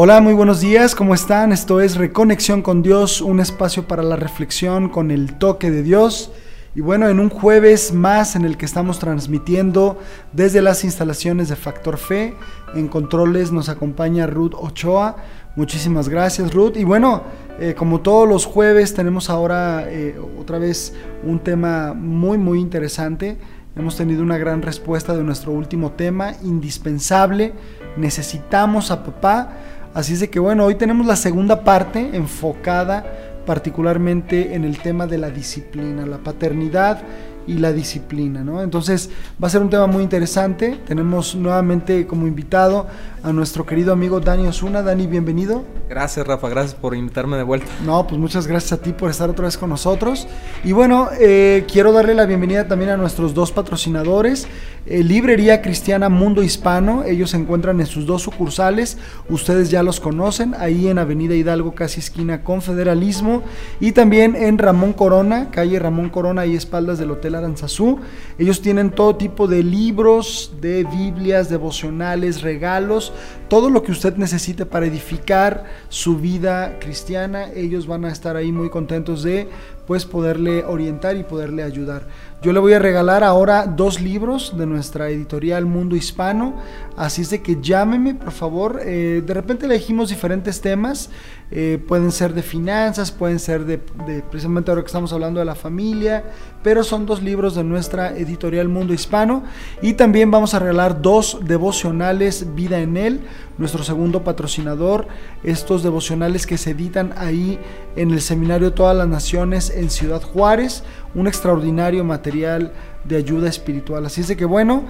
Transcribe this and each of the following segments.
Hola, muy buenos días, ¿cómo están? Esto es Reconexión con Dios, un espacio para la reflexión con el toque de Dios. Y bueno, en un jueves más en el que estamos transmitiendo desde las instalaciones de Factor Fe, en controles nos acompaña Ruth Ochoa. Muchísimas gracias Ruth. Y bueno, eh, como todos los jueves tenemos ahora eh, otra vez un tema muy muy interesante. Hemos tenido una gran respuesta de nuestro último tema, indispensable. Necesitamos a papá. Así es de que bueno, hoy tenemos la segunda parte enfocada particularmente en el tema de la disciplina, la paternidad y la disciplina, ¿no? Entonces va a ser un tema muy interesante. Tenemos nuevamente como invitado a nuestro querido amigo Dani Osuna. Dani, bienvenido. Gracias, Rafa, gracias por invitarme de vuelta. No, pues muchas gracias a ti por estar otra vez con nosotros. Y bueno, eh, quiero darle la bienvenida también a nuestros dos patrocinadores. Eh, Librería Cristiana Mundo Hispano, ellos se encuentran en sus dos sucursales, ustedes ya los conocen, ahí en Avenida Hidalgo, casi esquina Confederalismo, y también en Ramón Corona, calle Ramón Corona y espaldas del Hotel Aranzazú. Ellos tienen todo tipo de libros, de Biblias, devocionales, regalos, todo lo que usted necesite para edificar su vida cristiana, ellos van a estar ahí muy contentos de pues poderle orientar y poderle ayudar. Yo le voy a regalar ahora dos libros de nuestra editorial Mundo Hispano, así es de que llámeme por favor, eh, de repente elegimos diferentes temas, eh, pueden ser de finanzas, pueden ser de, de, precisamente ahora que estamos hablando de la familia, pero son dos libros de nuestra editorial Mundo Hispano. Y también vamos a regalar dos devocionales Vida en Él, nuestro segundo patrocinador, estos devocionales que se editan ahí en el Seminario Todas las Naciones en Ciudad Juárez, un extraordinario material de ayuda espiritual. Así es que bueno,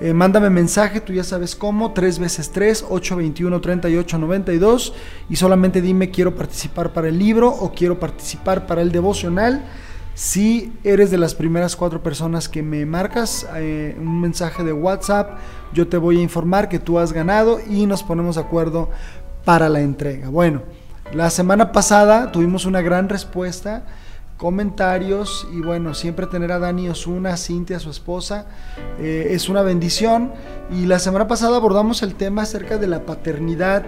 eh, mándame mensaje, tú ya sabes cómo, 3 veces 3, 821 38 92 y solamente dime quiero participar para el libro o quiero participar para el devocional. Si eres de las primeras cuatro personas que me marcas eh, un mensaje de WhatsApp, yo te voy a informar que tú has ganado y nos ponemos de acuerdo para la entrega. Bueno, la semana pasada tuvimos una gran respuesta comentarios y bueno, siempre tener a Dani Osuna, Cintia, su esposa, eh, es una bendición. Y la semana pasada abordamos el tema acerca de la paternidad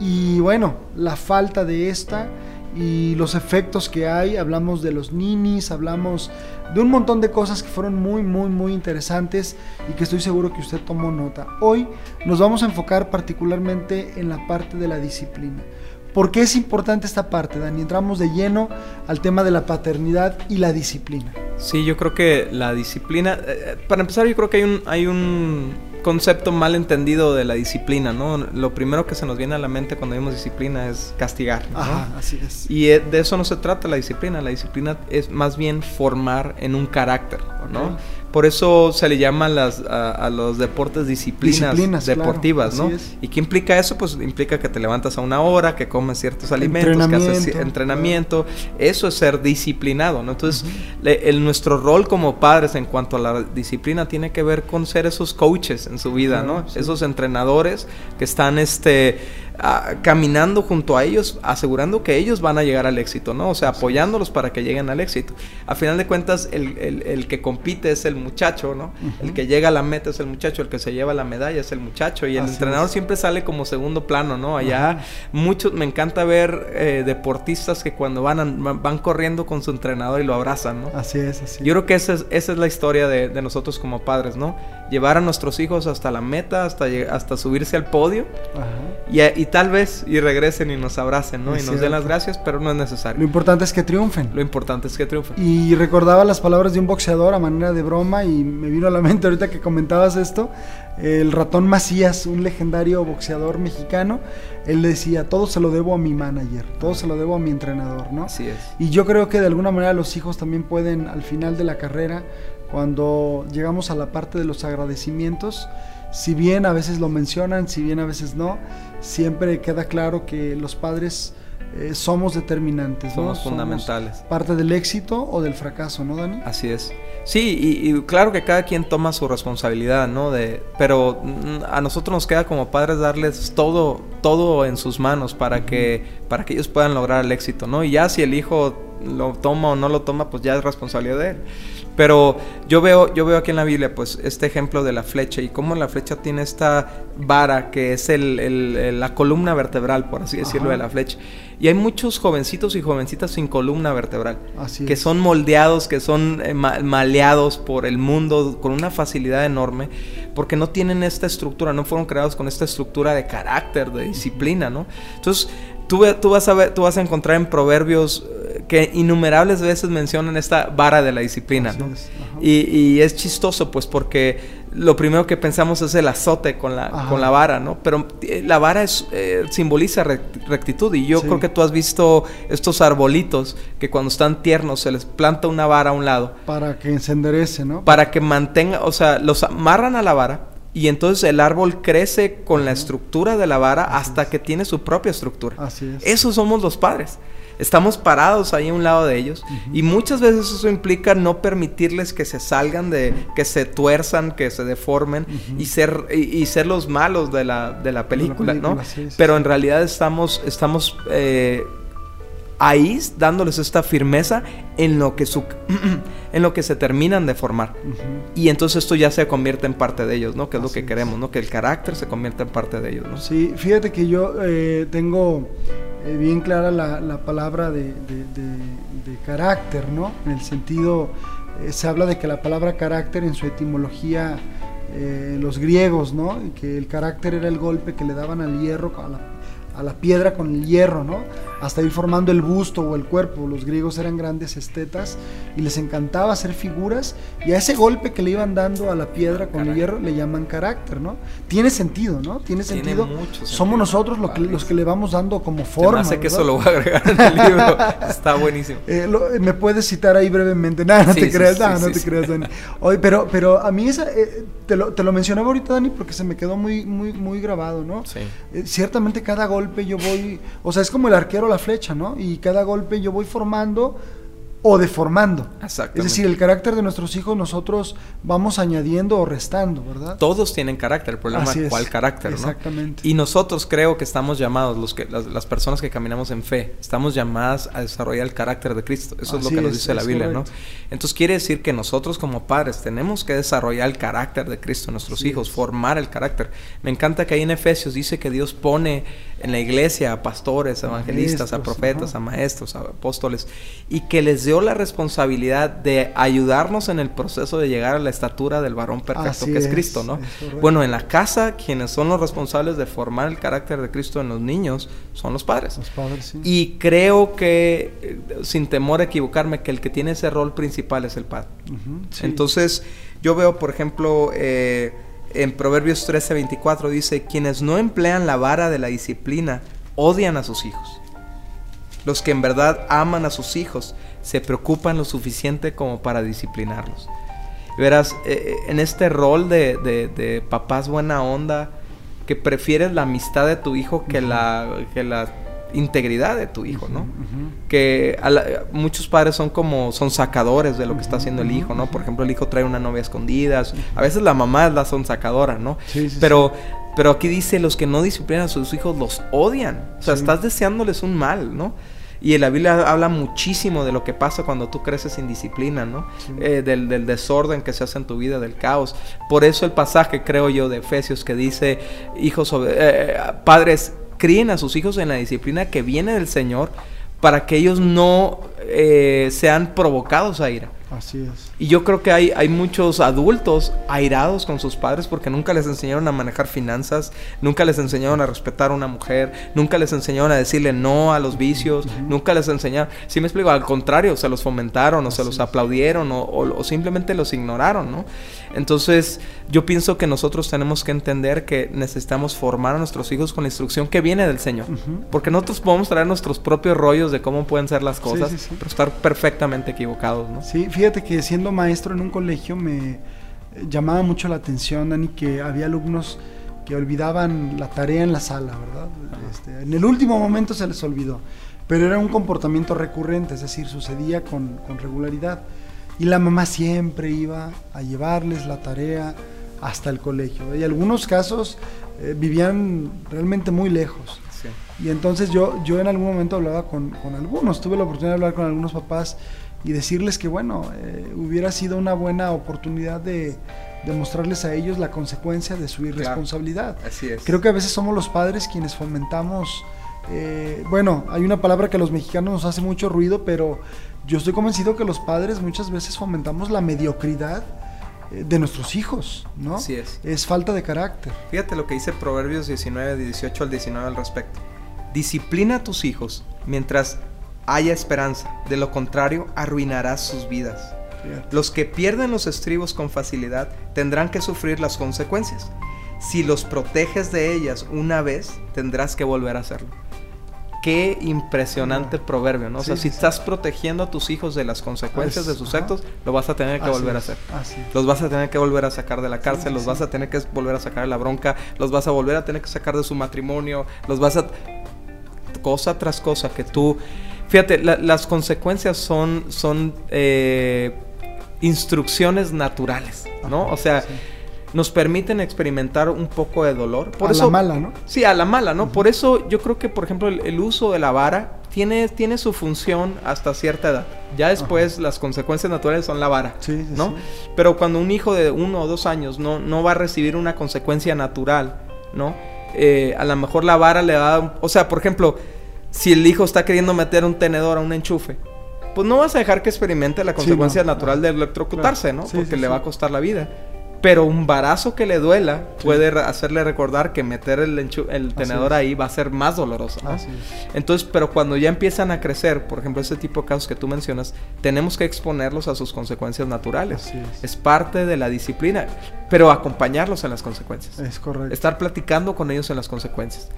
y bueno, la falta de esta y los efectos que hay. Hablamos de los ninis, hablamos de un montón de cosas que fueron muy, muy, muy interesantes y que estoy seguro que usted tomó nota. Hoy nos vamos a enfocar particularmente en la parte de la disciplina. ¿Por qué es importante esta parte, Dani? Entramos de lleno al tema de la paternidad y la disciplina. Sí, yo creo que la disciplina, eh, para empezar, yo creo que hay un, hay un concepto mal entendido de la disciplina, ¿no? Lo primero que se nos viene a la mente cuando vemos disciplina es castigar. ¿no? Ajá, así es. Y eh, de eso no se trata la disciplina. La disciplina es más bien formar en un carácter, ¿no? Okay. Por eso se le llama las, a, a, los deportes disciplinas, disciplinas deportivas, claro, ¿no? ¿Y qué implica eso? Pues implica que te levantas a una hora, que comes ciertos alimentos, que haces entrenamiento. Claro. Eso es ser disciplinado, ¿no? Entonces, uh -huh. le, el, nuestro rol como padres en cuanto a la disciplina tiene que ver con ser esos coaches en su vida, claro, ¿no? Sí. Esos entrenadores que están, este Uh, caminando junto a ellos, asegurando que ellos van a llegar al éxito, ¿no? O sea, apoyándolos para que lleguen al éxito. A final de cuentas, el, el, el que compite es el muchacho, ¿no? Uh -huh. El que llega a la meta es el muchacho, el que se lleva la medalla es el muchacho. Y el Así entrenador es. siempre sale como segundo plano, ¿no? Allá uh -huh. muchos, me encanta ver eh, deportistas que cuando van, a, van corriendo con su entrenador y lo abrazan, ¿no? Así es, así Yo creo que esa es, esa es la historia de, de nosotros como padres, ¿no? Llevar a nuestros hijos hasta la meta, hasta, hasta subirse al podio. Y, y, tal vez y regresen y nos abracen, ¿no? Es y nos cierto. den las gracias, pero no es necesario. Lo importante es que triunfen. Lo importante es que triunfen. Y recordaba las palabras de un boxeador a manera de broma y me vino a la mente ahorita que comentabas esto, el ratón Macías, un legendario boxeador mexicano, él decía, todo se lo debo a mi manager, todo se lo debo a mi entrenador, ¿no? Así es. Y yo creo que de alguna manera los hijos también pueden al final de la carrera, cuando llegamos a la parte de los agradecimientos, si bien a veces lo mencionan, si bien a veces no, siempre queda claro que los padres eh, somos determinantes, somos ¿no? fundamentales. Somos parte del éxito o del fracaso, ¿no, Dani? Así es. Sí, y, y, claro que cada quien toma su responsabilidad, ¿no? De, pero mm, a nosotros nos queda como padres darles todo, todo en sus manos para que, para que ellos puedan lograr el éxito, ¿no? Y ya si el hijo lo toma o no lo toma, pues ya es responsabilidad de él. Pero yo veo, yo veo aquí en la Biblia, pues, este ejemplo de la flecha y cómo la flecha tiene esta vara que es el, la columna vertebral, por así decirlo, de la flecha. Y hay muchos jovencitos y jovencitas sin columna vertebral, que son moldeados, que son eh, maleados por el mundo con una facilidad enorme, porque no tienen esta estructura, no fueron creados con esta estructura de carácter, de disciplina, ¿no? Entonces, tú, tú, vas, a ver, tú vas a encontrar en Proverbios que innumerables veces mencionan esta vara de la disciplina. y, es chistoso, pues, porque lo primero que pensamos es el azote con la, con la vara, ¿no? Pero eh, la vara es, eh, simboliza rectitud. Y yo creo que tú has visto estos arbolitos que cuando están tiernos se les planta una vara a un lado. Para que se enderece, ¿no? Para que mantenga, o sea, los amarran a la vara y entonces el árbol crece con la estructura de la vara hasta que tiene su propia estructura. Así es. Eso somos los padres. Estamos parados ahí a un lado de ellos. Y muchas veces eso implica no permitirles que se salgan de, que se tuerzan, que se deformen y ser y, ser los malos de la, de la película, ¿no? Pero en realidad estamos, estamos eh, ahí dándoles esta firmeza en lo que su, en lo que se terminan de formar. Y entonces esto ya se convierte en parte de ellos, ¿no? Que es lo que queremos, ¿no? Que el carácter se convierta en parte de ellos, ¿no? Sí, fíjate que yo eh, tengo eh, bien clara la, palabra de, carácter, ¿no? En el sentido, eh, se habla de que la palabra carácter en su etimología, eh, los griegos, ¿no? que el carácter era el golpe que le daban al hierro, a la a la piedra con el hierro, ¿no? Hasta ir formando el busto o el cuerpo. Los griegos eran grandes estetas y les encantaba hacer figuras y a ese golpe que le iban dando a la piedra con el hierro le llaman carácter, ¿no? Tiene sentido, ¿no? Tiene sentido. Somos nosotros los que le vamos dando como forma. sé que eso lo voy a agregar en el libro. Está buenísimo. Eh, me puedes citar ahí brevemente. Nada, no te creas, nada, no te creas, Dani. Oye, pero, pero a mí esa, eh, te, lo, te lo mencionaba ahorita, Dani, porque se me quedó muy, muy, muy grabado, ¿no? Sí. Eh, ciertamente cada golpe golpe yo voy, o sea, es como el arquero la flecha, ¿no? Y cada golpe yo voy formando o deformando. Es decir, el carácter de nuestros hijos nosotros vamos añadiendo o restando, ¿verdad? Todos tienen carácter, el problema es cuál carácter, ¿no? Exactamente. Y nosotros creo que estamos llamados, los que, las, personas que caminamos en fe, estamos llamadas a desarrollar el carácter de Cristo. Eso es lo que nos dice la Biblia, ¿no? Entonces quiere decir que nosotros como padres tenemos que desarrollar el carácter de Cristo en nuestros hijos, formar el carácter. Me encanta que ahí en Efesios dice que Dios pone en la iglesia a pastores, a evangelistas, a profetas, a maestros, a apóstoles, y que les dio la responsabilidad de ayudarnos en el proceso de llegar a la estatura del varón perfecto que es, Cristo, ¿no? bueno, en la casa, quienes son los responsables de formar el carácter de Cristo en los niños son los padres. Los padres sí. Y creo que, eh, sin temor a equivocarme, que el que tiene ese rol principal es el padre. Entonces, yo veo, por ejemplo, eh, en Proverbios 13, 24 dice, quienes no emplean la vara de la disciplina odian a sus hijos. Los que en verdad aman a sus hijos se preocupan lo suficiente como para disciplinarlos. Verás, eh, eh, en este rol de, de, papás buena onda, que prefieres la amistad de tu hijo que, la, que la integridad de tu hijo, ¿no? Que muchos padres son como, son sacadores de lo que está haciendo el hijo, ¿no? Por ejemplo, el hijo trae una novia escondida, a veces la mamá es la son sacadora, ¿no? pero, pero aquí dice, los que no disciplinan a sus hijos los odian, o sea, estás deseándoles un mal, ¿no? Y en la Biblia habla muchísimo de lo que pasa cuando tú creces sin disciplina, ¿no? Eh, del, del, desorden que se hace en tu vida, del caos. Por eso el pasaje, creo yo, de Efesios que dice, hijos, eh, eh, padres, críen a sus hijos en la disciplina que viene del Señor para que ellos no eh, sean provocados a ira. Así es. Y yo creo que hay, hay muchos adultos airados con sus padres porque nunca les enseñaron a manejar finanzas, nunca les enseñaron a respetar a una mujer, nunca les enseñaron a decirle no a los vicios, nunca les enseñaron, si me explico, al contrario, se los fomentaron o se los aplaudieron o, o, simplemente los ignoraron, ¿no? Entonces yo pienso que nosotros tenemos que entender que necesitamos formar a nuestros hijos con la instrucción que viene del Señor, porque nosotros podemos traer nuestros propios rollos de cómo pueden ser las cosas, pero estar perfectamente equivocados, ¿no? Sí, fíjate que siendo maestro en un colegio me llamaba mucho la atención, Dani, que había alumnos que olvidaban la tarea en la sala, ¿verdad? Este, en el último momento se les olvidó, pero era un comportamiento recurrente, es decir, sucedía con, regularidad. Y la mamá siempre iba a llevarles la tarea hasta el colegio. Y algunos casos eh, vivían realmente muy lejos. Y entonces yo, yo en algún momento hablaba con, con algunos, tuve la oportunidad de hablar con algunos papás y decirles que, bueno, eh, hubiera sido una buena oportunidad de, mostrarles a ellos la consecuencia de su irresponsabilidad. así es. Creo que a veces somos los padres quienes fomentamos, eh, bueno, hay una palabra que a los mexicanos nos hace mucho ruido, pero yo estoy convencido que los padres muchas veces fomentamos la mediocridad eh, de nuestros hijos, ¿no? Así es. Es falta de carácter. Fíjate lo que dice Proverbios 19, 18 al 19 al respecto. Disciplina a tus hijos mientras haya esperanza, de lo contrario arruinarás sus vidas. Los que pierden los estribos con facilidad tendrán que sufrir las consecuencias. Si los proteges de ellas una vez, tendrás que volver a hacerlo. Qué impresionante proverbio, ¿no? o sea, si estás protegiendo a tus hijos de las consecuencias de sus actos, lo vas a tener que volver a hacer. Los vas a tener que volver a sacar de la cárcel, los vas a tener que volver a sacar de la bronca, los vas a volver a tener que sacar de su matrimonio, los vas a... cosa tras cosa que tú Fíjate, las consecuencias son, son eh, instrucciones naturales, ¿no? O sea, nos permiten experimentar un poco de dolor. Por a la mala, ¿no? Sí, a la mala, ¿no? Por eso yo creo que, por ejemplo, el, uso de la vara tiene, tiene su función hasta cierta edad. Ya después las consecuencias naturales son la vara, sí, ¿no? Pero cuando un hijo de uno o dos años no, no va a recibir una consecuencia natural, ¿no? Eh, a lo mejor la vara le da... O sea, por ejemplo si el hijo está queriendo meter un tenedor a un enchufe, pues no vas a dejar que experimente la consecuencia natural de electrocutarse, ¿no? Porque le va a costar la vida. Pero un barazo que le duela puede hacerle recordar que meter el, el tenedor ahí va a ser más doloroso. ¿no? Entonces, pero cuando ya empiezan a crecer, por ejemplo, ese tipo de casos que tú mencionas, tenemos que exponerlos a sus consecuencias naturales. Es. es. parte de la disciplina, pero acompañarlos en las consecuencias. Es correcto. Estar platicando con ellos en las consecuencias.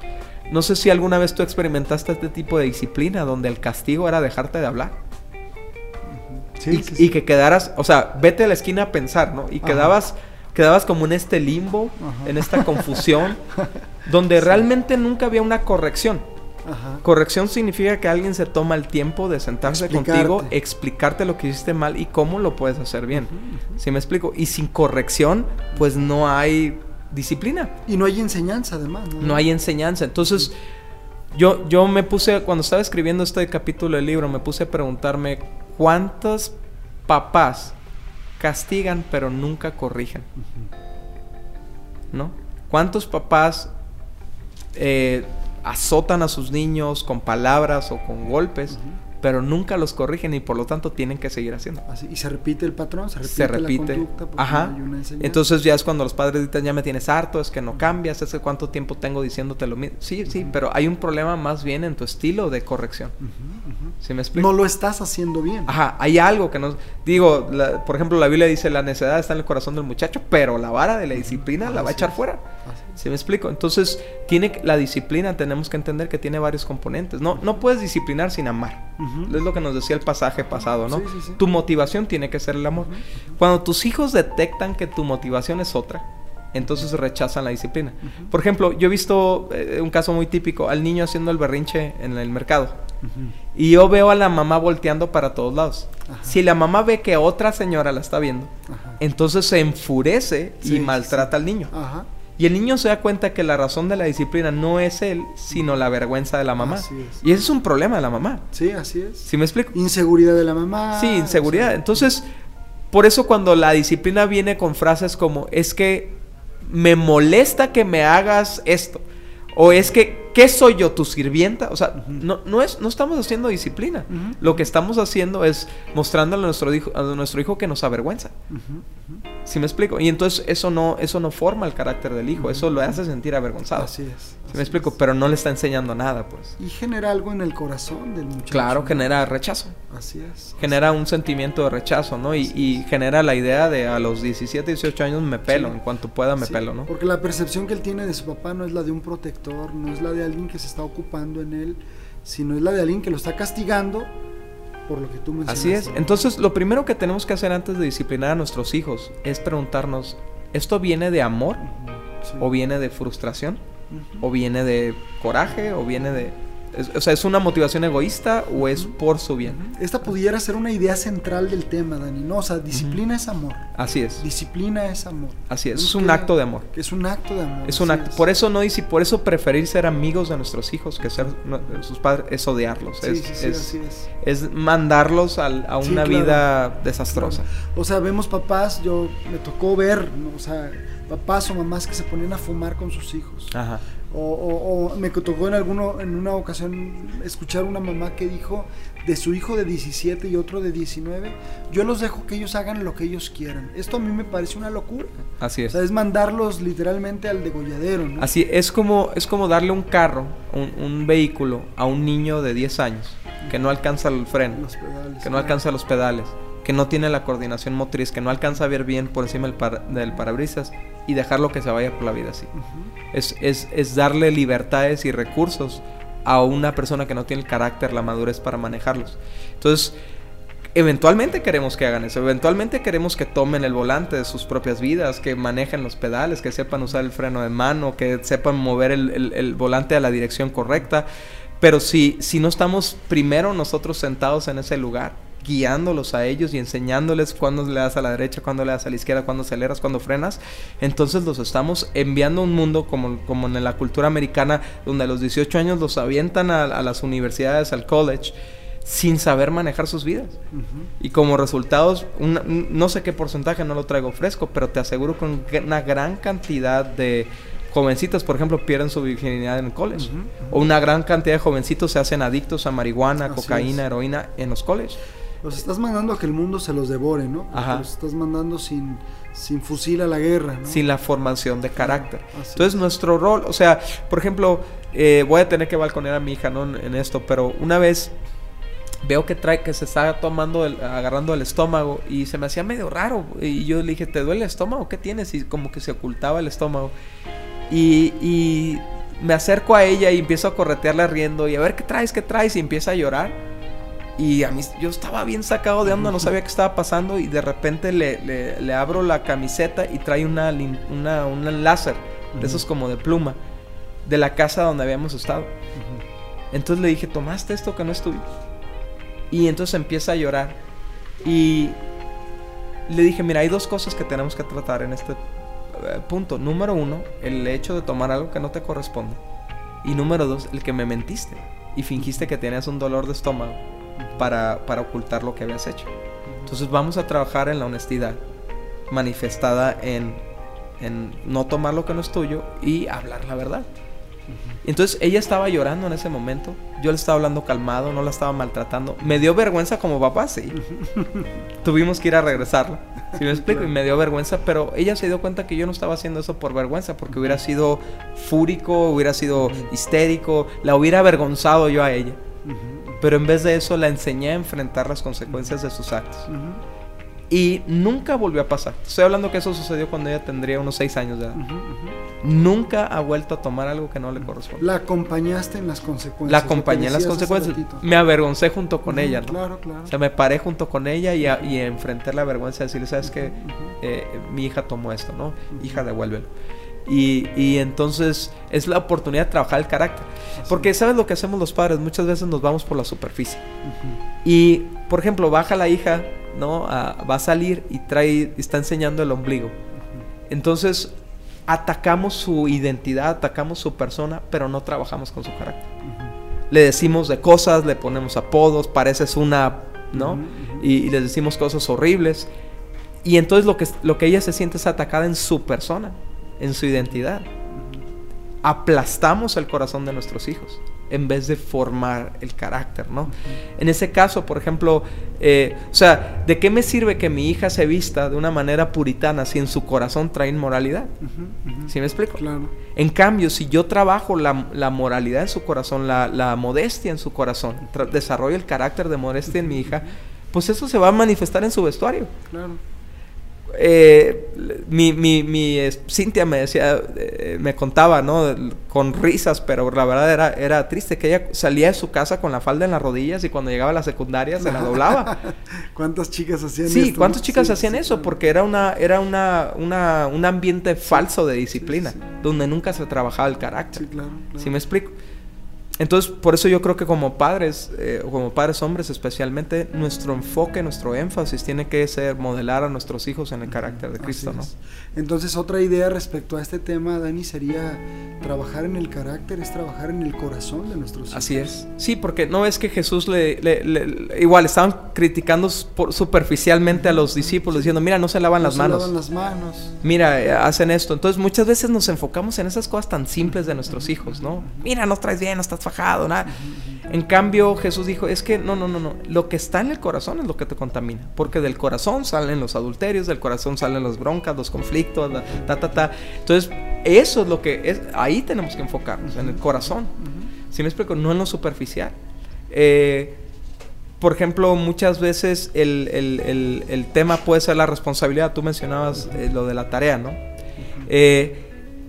No sé si alguna vez tú experimentaste este tipo de disciplina donde el castigo era dejarte de hablar. Sí, y, que quedaras, o sea, vete a la esquina a pensar, ¿no? Y quedabas, quedabas como en este limbo, en esta confusión, donde realmente nunca había una corrección. Corrección significa que alguien se toma el tiempo de sentarse contigo, explicarte lo que hiciste mal y cómo lo puedes hacer bien. ¿Sí me explico? Y sin corrección, pues no hay disciplina. Y no hay enseñanza además. No, hay enseñanza. Entonces, yo, yo me puse, cuando estaba escribiendo este capítulo del libro, me puse a preguntarme cuántos papás castigan pero nunca corrigen. ¿No? ¿Cuántos papás eh, azotan a sus niños con palabras o con golpes? Pero nunca los corrigen y por lo tanto tienen que seguir haciendo. y se repite el patrón, se repite, se repite. la conducta. Ajá. Entonces ya es cuando los padres dicen, ya me tienes harto, es que no cambias, es cuánto tiempo tengo diciéndote lo mismo. Sí, sí, pero hay un problema más bien en tu estilo de corrección. ¿Sí me explico? No lo estás haciendo bien. Ajá, hay algo que no... Digo, por ejemplo, la Biblia dice, la necedad está en el corazón del muchacho, pero la vara de la disciplina la va a echar fuera. ¿Sí me explico? Entonces, tiene la disciplina, tenemos que entender que tiene varios componentes. No, no puedes disciplinar sin amar. Es lo que nos decía el pasaje pasado, ¿no? Tu motivación tiene que ser el amor. Cuando tus hijos detectan que tu motivación es otra, entonces rechazan la disciplina. Por ejemplo, yo he visto eh, un caso muy típico, al niño haciendo el berrinche en el mercado. Y yo veo a la mamá volteando para todos lados. Si la mamá ve que otra señora la está viendo, entonces se enfurece y maltrata al niño. Y el niño se da cuenta que la razón de la disciplina no es él, sino la vergüenza de la mamá. Y ese es un problema de la mamá. Sí, así es. ¿Sí me explico? Inseguridad de la mamá. Sí, inseguridad. Entonces, por eso cuando la disciplina viene con frases como, es que me molesta que me hagas esto. O es que, ¿qué soy yo, tu sirvienta? O sea, no, no, es, no estamos haciendo disciplina. Lo que estamos haciendo es mostrándole a nuestro hijo, a nuestro hijo que nos avergüenza. ¿Sí me explico? Y entonces eso no, eso no forma el carácter del hijo, eso lo hace sentir avergonzado. Así es. ¿Sí me explico? Pero no le está enseñando nada, pues. Y genera algo en el corazón del muchacho. Claro, genera rechazo. Así es. Genera un sentimiento de rechazo, ¿no? Y, genera la idea de a los 17, 18 años me pelo, en cuanto pueda me pelo, ¿no? Porque la percepción que él tiene de su papá no es la de un protector, no es la de alguien que se está ocupando en él, sino es la de alguien que lo está castigando por lo que tú mencionaste. Así es. Entonces, lo primero que tenemos que hacer antes de disciplinar a nuestros hijos es preguntarnos, ¿esto viene de amor o viene de frustración? ¿O viene de coraje o viene de... o sea, ¿es una motivación egoísta o es por su bien? Esta pudiera ser una idea central del tema, Dani. No, o sea, disciplina es amor. Así es. Disciplina es amor. Así es, es un acto de amor. es un acto de amor. Es un acto. Por eso no dice, por eso preferir ser amigos de nuestros hijos que ser sus padres es odiarlos. Sí, es, sí, es, es, es, mandarlos a, a una vida desastrosa. O sea, vemos papás, yo me tocó ver, o sea, papás o mamás que se ponían a fumar con sus hijos. Ajá. O, me tocó en, alguno, en una ocasión escuchar una mamá que dijo de su hijo de 17 y otro de 19, yo los dejo que ellos hagan lo que ellos quieran. Esto a mí me parece una locura. Así es. O sea, es mandarlos literalmente al degolladero. ¿no? Así es como, es como darle un carro, un, vehículo a un niño de 10 años que no alcanza el freno, que no alcanza los pedales que no tiene la coordinación motriz, que no alcanza a ver bien por encima del, parabrisas y dejarlo que se vaya por la vida así. es, es, darle libertades y recursos a una persona que no tiene el carácter, la madurez para manejarlos. Entonces, eventualmente queremos que hagan eso, eventualmente queremos que tomen el volante de sus propias vidas, que manejen los pedales, que sepan usar el freno de mano, que sepan mover el, el volante a la dirección correcta. Pero si, si no estamos primero nosotros sentados en ese lugar, guiándolos a ellos y enseñándoles cuándo le das a la derecha, cuándo le das a la izquierda, cuándo aceleras, cuándo frenas. Entonces los estamos enviando a un mundo como, como en la cultura americana, donde a los 18 años los avientan a, las universidades, al college sin saber manejar sus vidas. Y como resultados, no sé qué porcentaje, no lo traigo fresco, pero te aseguro que una gran cantidad de jovencitas, por ejemplo, pierden su virginidad en el college. O una gran cantidad de jovencitos se hacen adictos a marihuana, cocaína, heroína en los colleges. Los estás mandando a que el mundo se los devore, ¿no? Ajá. Los estás mandando sin, sin fusil a la guerra, ¿no? Sin la formación de carácter. Entonces, nuestro rol, o sea, por ejemplo, eh, voy a tener que balconear a mi hija, ¿no? En esto, pero una vez veo que trae que se está tomando agarrando el estómago y se me hacía medio raro y yo le dije te duele el estómago qué tienes y como que se ocultaba el estómago y, y me acerco a ella y empiezo a corretearla riendo y a ver qué traes qué traes y empieza a llorar y a mí, yo estaba bien sacado de onda, no sabía qué estaba pasando. Y de repente le, le, abro la camiseta y trae una, una, un láser, de esos como de pluma, de la casa donde habíamos estado. Entonces le dije, ¿tomaste esto que no es tuyo? Y entonces empieza a llorar. Y le dije, mira, hay dos cosas que tenemos que tratar en este eh, punto. Número uno, el hecho de tomar algo que no te corresponde. Y número dos, el que me mentiste y fingiste que tenías un dolor de estómago para, para ocultar lo que habías hecho. Entonces vamos a trabajar en la honestidad manifestada en, en no tomar lo que no es tuyo y hablar la verdad. Entonces ella estaba llorando en ese momento. Yo le estaba hablando calmado, no la estaba maltratando. Me dio vergüenza como papá, sí. Tuvimos que ir a regresarla. Si me explico, y me dio vergüenza, pero ella se dio cuenta que yo no estaba haciendo eso por vergüenza, porque hubiera sido fúrico, hubiera sido histérico, la hubiera avergonzado yo a ella. Pero en vez de eso la enseñé a enfrentar las consecuencias de sus actos. Y nunca volvió a pasar. Estoy hablando que eso sucedió cuando ella tendría unos seis años de edad. Nunca ha vuelto a tomar algo que no le corresponde. La acompañaste en las consecuencias. La acompañé en las consecuencias. Me avergoncé junto con ella, ¿no? Claro, claro. O sea, me paré junto con ella y, y enfrenté la vergüenza de decirle, ¿sabes qué? Eh, mi hija tomó esto, ¿no? Hija, devuélvelo. Y, entonces es la oportunidad de trabajar el carácter. Porque sabes lo que hacemos los padres, muchas veces nos vamos por la superficie. Y, por ejemplo, baja la hija, ¿no? va a salir y trae, está enseñando el ombligo. Entonces, atacamos su identidad, atacamos su persona, pero no trabajamos con su carácter. Le decimos de cosas, le ponemos apodos, pareces una, ¿no? Y, y, le decimos cosas horribles. Y entonces lo que, lo que ella se siente es atacada en su persona en su identidad. Aplastamos el corazón de nuestros hijos en vez de formar el carácter, ¿no? En ese caso, por ejemplo, eh, o sea, ¿de qué me sirve que mi hija se vista de una manera puritana si en su corazón trae inmoralidad? ¿Sí me explico? Claro. En cambio, si yo trabajo la, moralidad en su corazón, la, modestia en su corazón, desarrollo el carácter de modestia en mi hija, pues eso se va a manifestar en su vestuario. Claro eh, mi, mi, mi Cintia me decía, eh, me contaba, ¿no? Con risas, pero la verdad era, era triste que ella salía de su casa con la falda en las rodillas y cuando llegaba a la secundaria se la doblaba. ¿Cuántas chicas hacían eso? Sí, ¿cuántas chicas hacían eso? Porque era una, era una, una, un ambiente falso de disciplina, donde nunca se trabajaba el carácter. Sí, claro, me explico? Entonces, por eso yo creo que como padres, eh, como padres hombres especialmente, nuestro enfoque, nuestro énfasis tiene que ser modelar a nuestros hijos en el carácter de Cristo, ¿no? Entonces, otra idea respecto a este tema, Dani, sería trabajar en el carácter, es trabajar en el corazón de nuestros hijos. Así es. Sí, porque no es que Jesús le, igual estaban criticando superficialmente a los discípulos diciendo, mira, no se lavan las manos. lavan las manos. Mira, eh, hacen esto. Entonces, muchas veces nos enfocamos en esas cosas tan simples de nuestros hijos, ¿no? Mira, no traes bien, no estás fajado, nada. En cambio, Jesús dijo, es que no, no, no, no, lo que está en el corazón es lo que te contamina, porque del corazón salen los adulterios, del corazón salen las broncas, los conflictos, ta, ta, ta. Entonces, eso es lo que es, ahí tenemos que enfocarnos, en el corazón. Si me explico, no en lo superficial. Eh, por ejemplo, muchas veces el, tema puede ser la responsabilidad. Tú mencionabas eh, lo de la tarea, ¿no? Eh,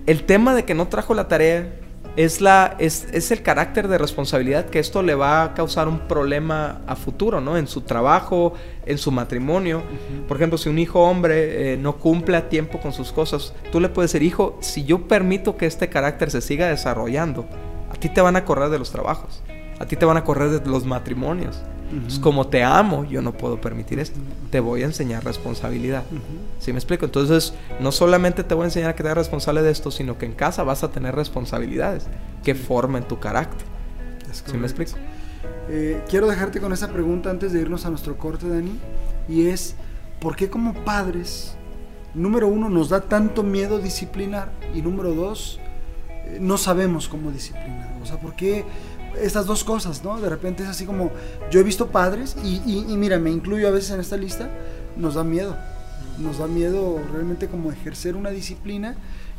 el tema de que no trajo la tarea es, la, es, es, el carácter de responsabilidad que esto le va a causar un problema a futuro, ¿no? En su trabajo, en su matrimonio. Por ejemplo, si un hijo hombre eh, no cumple a tiempo con sus cosas, tú le puedes decir, hijo, si yo permito que este carácter se siga desarrollando, a ti te van a correr de los trabajos, a ti te van a correr de los matrimonios como te amo, yo no puedo permitir esto. Te voy a enseñar responsabilidad. ¿Sí me explico? Entonces, no solamente te voy a enseñar a que te hagas responsable de esto, sino que en casa vas a tener responsabilidades que formen tu carácter. ¿Sí me explico? Eh, quiero dejarte con esa pregunta antes de irnos a nuestro corte, Dani. Y es, ¿por qué como padres, número uno, nos da tanto miedo disciplinar? Y número dos, eh, no sabemos cómo disciplinar. O sea, ¿por qué estas dos cosas, ¿no? De repente es así como, yo he visto padres, y, y, mira, me incluyo a veces en esta lista, nos da miedo, nos da miedo realmente como ejercer una disciplina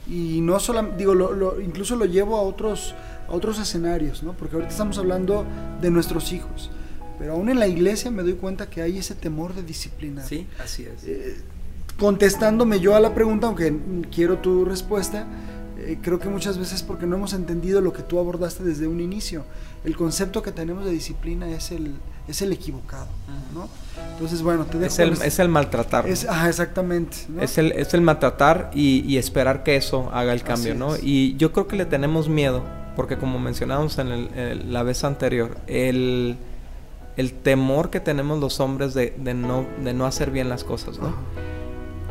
y no solo, digo, lo, incluso lo llevo a otros, a otros escenarios, ¿no? Porque ahorita estamos hablando de nuestros hijos, pero aún en la iglesia me doy cuenta que hay ese temor de disciplina. Sí, así es. Eh, contestándome yo a la pregunta, aunque quiero tu respuesta, eh, creo que muchas veces porque no hemos entendido lo que tú abordaste desde un inicio. El concepto que tenemos de disciplina es el, es el equivocado, ¿no? Entonces, bueno, te dejo... Es el, es el maltratar. Es, exactamente. Es, el, es el maltratar y, esperar que eso haga el cambio, ¿no? Y yo creo que le tenemos miedo, porque como mencionamos en la vez anterior, el, el temor que tenemos los hombres de, de, no, de no hacer bien las cosas, ¿no?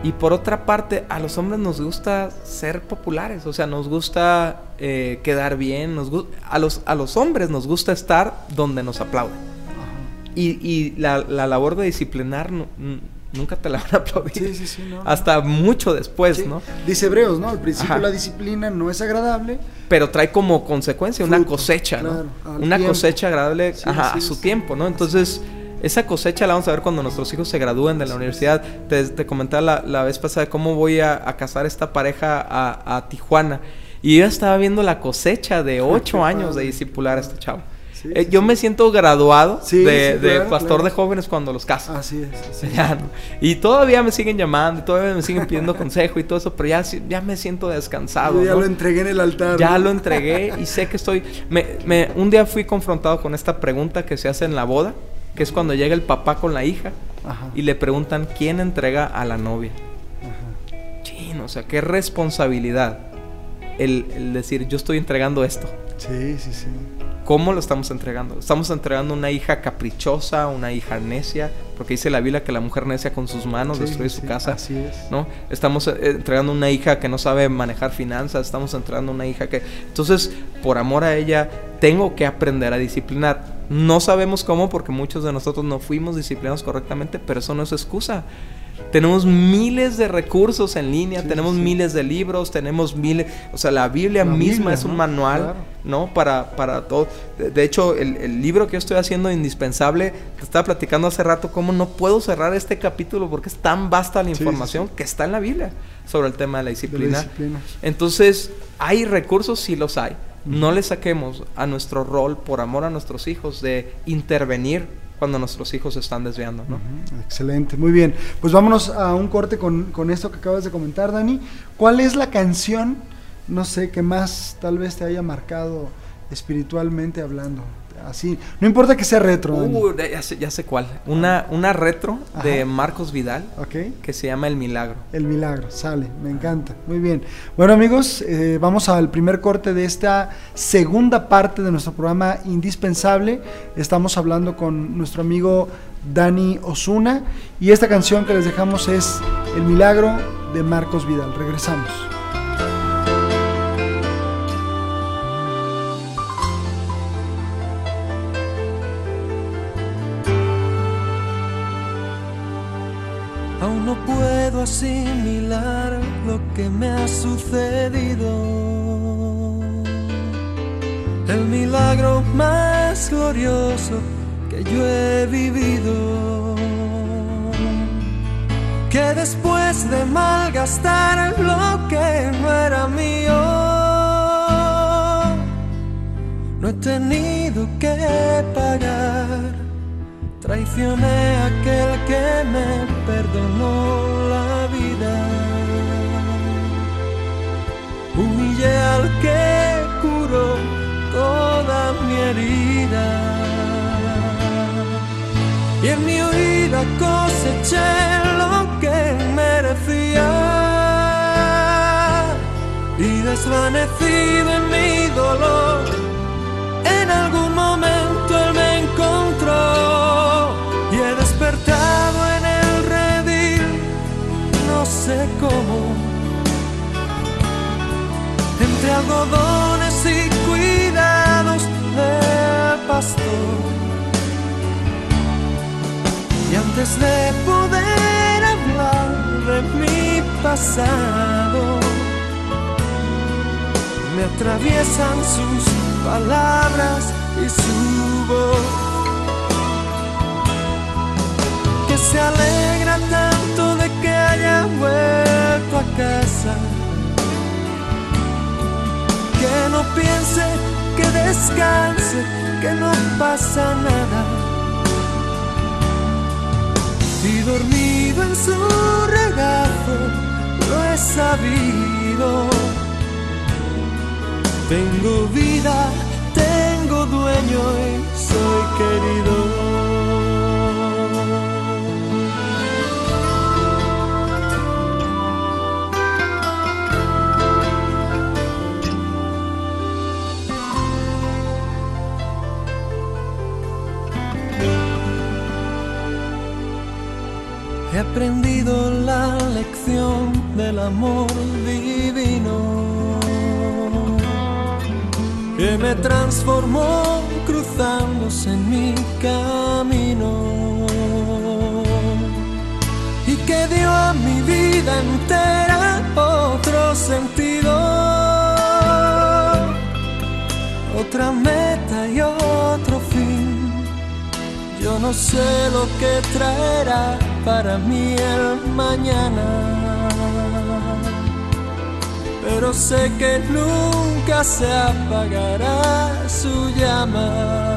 Y por otra parte, a los hombres nos gusta ser populares, o sea, nos gusta eh, quedar bien, nos a, los, a los hombres nos gusta estar donde nos aplauden. Y, y la, la, labor de disciplinar nunca te la van a aplaudir. Sí, sí, sí, no, Hasta mucho después, ¿no? Dice Hebreos, ¿no? Al principio la disciplina no es agradable. Pero trae como consecuencia una cosecha, ¿no? Una cosecha agradable a su tiempo, ¿no? Entonces... Esa cosecha la vamos a ver cuando nuestros hijos se gradúen de la universidad. Te, te comentaba la, vez pasada cómo voy a, casar esta pareja a, Tijuana. Y yo estaba viendo la cosecha de ocho años de discipular a este chavo. Eh, yo me siento graduado de, pastor de jóvenes cuando los caso. Así es. Y todavía me siguen llamando, todavía me siguen pidiendo consejo y todo eso, pero ya, ya me siento descansado. ya lo entregué en el altar. Ya lo entregué y sé que estoy... Me, un día fui confrontado con esta pregunta que se hace en la boda que es cuando llega el papá con la hija y le preguntan quién entrega a la novia. Ajá. o sea, qué responsabilidad el, el, decir yo estoy entregando esto. Sí, sí, sí. ¿Cómo lo estamos entregando? Estamos entregando una hija caprichosa, una hija necia, porque dice la Biblia que la mujer necia con sus manos destruye su casa. Así es. ¿no? Estamos eh, entregando una hija que no sabe manejar finanzas, estamos entregando una hija que... Entonces, por amor a ella, tengo que aprender a disciplinar no sabemos cómo porque muchos de nosotros no fuimos disciplinados correctamente, pero eso no es excusa. Tenemos miles de recursos en línea, tenemos miles de libros, tenemos miles, o sea, la Biblia misma es un manual, ¿no? Para, para todo. De, hecho, el, libro que yo estoy haciendo indispensable, te estaba platicando hace rato cómo no puedo cerrar este capítulo porque es tan vasta la información que está en la Biblia sobre el tema de la disciplina. Entonces, hay recursos, sí los hay no le saquemos a nuestro rol por amor a nuestros hijos de intervenir cuando nuestros hijos se están desviando. ¿no? Excelente, muy bien. Pues vámonos a un corte con, esto que acabas de comentar, Dani. ¿Cuál es la canción, no sé, que más tal vez te haya marcado espiritualmente hablando. Así, no importa que sea retro. Uh, ya, sé, cuál. Una, una retro de Marcos Vidal okay. que se llama El Milagro. El Milagro, sale, me encanta. Muy bien. Bueno amigos, eh, vamos al primer corte de esta segunda parte de nuestro programa indispensable. Estamos hablando con nuestro amigo Dani Osuna y esta canción que les dejamos es El Milagro de Marcos Vidal. Regresamos. Asimilar lo que me ha sucedido. El milagro más glorioso que yo he vivido. Que después de malgastar lo que no era mío, no he tenido que pagar Traicioné a aquel que me perdonó la vida. Humillé al que curó toda mi herida. Y en mi huida coseché lo que merecía. Y desvanecido en mi dolor, y cuidados de pastor. Y antes de poder hablar de mi pasado, me atraviesan sus palabras y su voz. se alegra tanto de que haya vuelto a casa. Que no piense, que descanse, que no pasa nada. Y dormido en su regazo, lo he sabido. Tengo vida, tengo dueño y soy querido. He aprendido la lección del amor divino que me transformó cruzándose en mi camino y que dio a mi vida entera otro sentido, otra meta y otro fin. Yo no sé lo que traerá para mí el mañana. Pero sé que nunca se apagará su llama.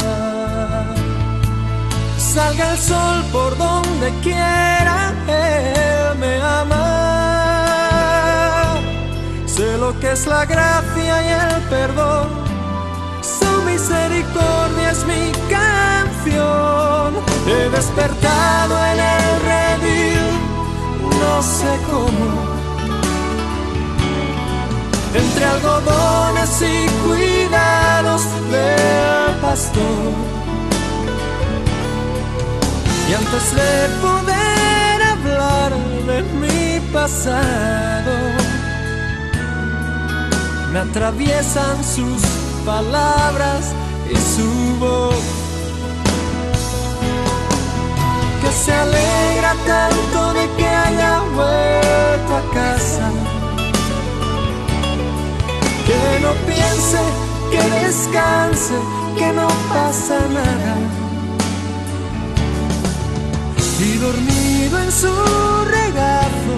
Salga el sol por donde quiera, Él me ama. Sé lo que es la gracia y el perdón. Su misericordia es mi He despertado en el redil, no sé cómo. Entre algodones y cuidados del pastor. Y antes de poder hablar de mi pasado, me atraviesan sus palabras y su voz se alegra tanto de que haya vuelto a casa. Que no piense, que descanse, que no pasa nada. Y dormido en su regazo,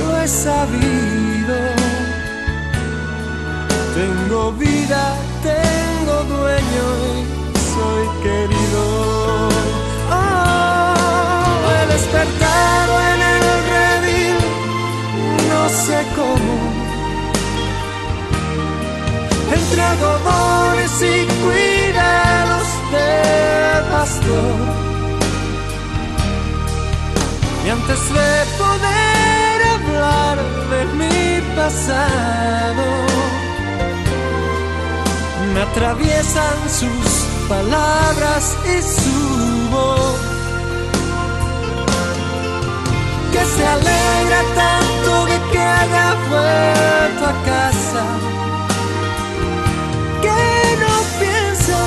lo he sabido. Tengo vida, tengo dueño y soy querido despertado en el redil, no sé cómo. Entre algodones y pastor. Y antes de poder hablar de mi pasado, me atraviesan sus palabras y su voz. Que se alegra tanto de que haya vuelto a casa. Que no piense,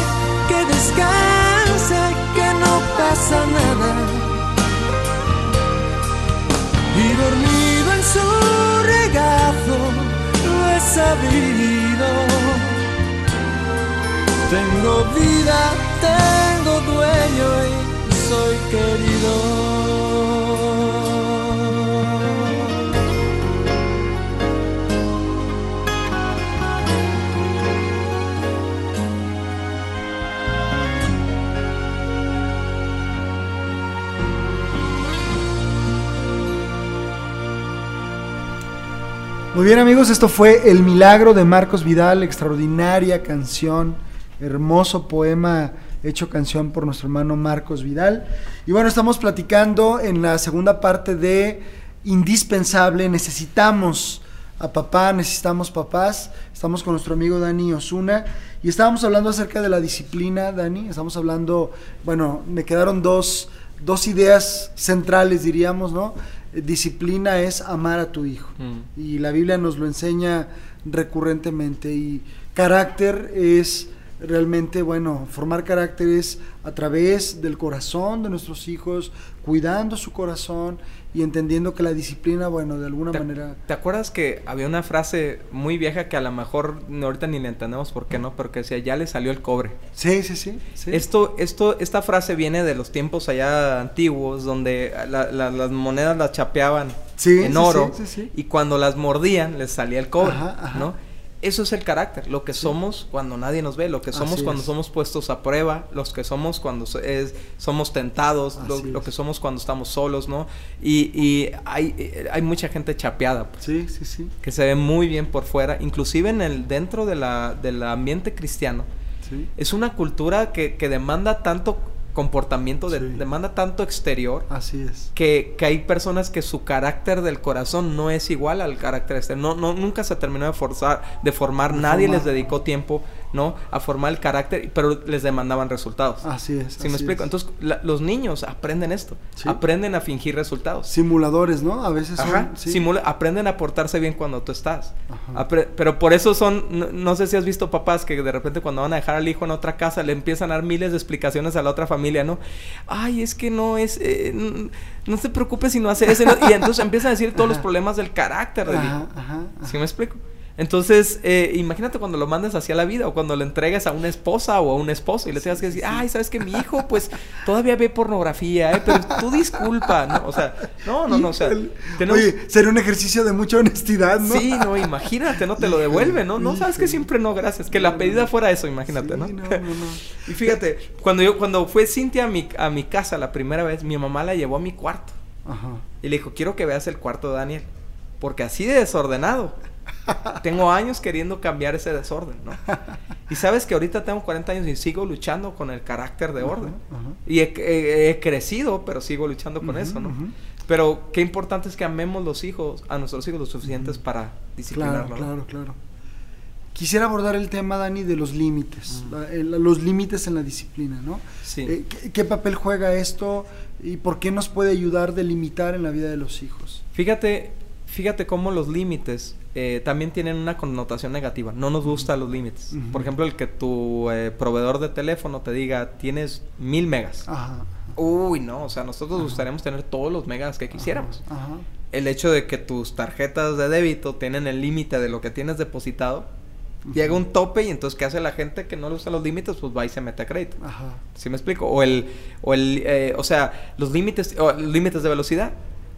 que descanse, que no pasa nada. Y dormido en su regazo lo he sabido. Tengo vida, tengo dueño y soy querido. Muy bien amigos, esto fue El Milagro de Marcos Vidal, extraordinaria canción hermoso poema hecho canción por nuestro hermano Marcos Vidal. Y bueno, estamos platicando en la segunda parte de indispensable, necesitamos a papá, necesitamos papás. Estamos con nuestro amigo Dani Osuna y estábamos hablando acerca de la disciplina, Dani. Estamos hablando, bueno, me quedaron dos, dos ideas centrales, diríamos, ¿no? Disciplina es amar a tu hijo. Mm. Y la Biblia nos lo enseña recurrentemente. Y carácter es realmente, bueno, formar caracteres a través del corazón de nuestros hijos, cuidando su corazón y entendiendo que la disciplina, bueno, de alguna manera... ¿Te acuerdas que había una frase muy vieja que a lo mejor ahorita ni le entendemos por qué no, pero que decía, ya le salió el cobre? Sí, sí, sí. Esto, esto, esta frase viene de los tiempos allá antiguos, donde las monedas las chapeaban en oro y cuando las mordían les salía el cobre, ¿no? Eso es el carácter, lo que somos cuando nadie nos ve, lo que somos cuando somos puestos a prueba, los que somos cuando es, somos tentados, lo, que somos cuando estamos solos, ¿no? Y, y hay, hay mucha gente chapeada, pues, sí, sí, sí. que se ve muy bien por fuera, inclusive en el dentro de la, del ambiente cristiano. Es una cultura que, que demanda tanto comportamiento de, demanda tanto exterior. Así es. Que, que, hay personas que su carácter del corazón no es igual al carácter externo. No, no, nunca se terminó de forzar, de formar, nadie les dedicó tiempo ¿no? A formar el carácter, pero les demandaban resultados. Así es. ¿Sí me explico? Entonces, los niños aprenden esto. Aprenden a fingir resultados. Simuladores, ¿no? A veces son. Simula aprenden a portarse bien cuando tú estás. pero por eso son, no, sé si has visto papás que de repente cuando van a dejar al hijo en otra casa le empiezan a dar miles de explicaciones a la otra familia, ¿no? Ay, es que no es, eh, no, se preocupe si no hace eso. y entonces empiezan a decir todos los problemas del carácter del hijo. ¿Sí me explico? Entonces, eh, imagínate cuando lo mandes hacia la vida o cuando lo entregues a una esposa o a un esposo y le tengas que decir, ay, ¿sabes que mi hijo pues todavía ve pornografía, eh? Pero tú disculpa, ¿no? O sea, no, no, no, o sea... Oye, sería un ejercicio de mucha honestidad, ¿no? Sí, no, imagínate, no te lo devuelve, ¿no? No, sabes que siempre no, gracias. Que la pedida fuera eso, imagínate, ¿no? no, no, no. y fíjate, cuando yo, cuando fue Cintia a mi, a mi casa la primera vez, mi mamá la llevó a mi cuarto. Ajá. Y le dijo, quiero que veas el cuarto de Daniel. Porque así de desordenado tengo años queriendo cambiar ese desorden, ¿no? Y sabes que ahorita tengo 40 años y sigo luchando con el carácter de orden. Y he, crecido, pero sigo luchando con eso, ¿no? Pero qué importante es que amemos los hijos, a nuestros hijos lo suficientes para disciplinarlos. Claro, claro, claro. Quisiera abordar el tema, Dani, de los límites, los límites en la disciplina, ¿no? Sí. Eh, ¿qué, papel juega esto y por qué nos puede ayudar a delimitar en la vida de los hijos? Fíjate, fíjate cómo los límites eh, también tienen una connotación negativa. No nos gustan los límites. Por ejemplo, el que tu eh, proveedor de teléfono te diga tienes mil megas. Uy, no, o sea, nosotros gustaríamos tener todos los megas que quisiéramos. El hecho de que tus tarjetas de débito tienen el límite de lo que tienes depositado, llega un tope y entonces ¿qué hace la gente que no le gusta los límites? Pues va y se mete a crédito. Ajá. ¿Sí me explico? O el, o el, eh, o sea, los límites, o límites de velocidad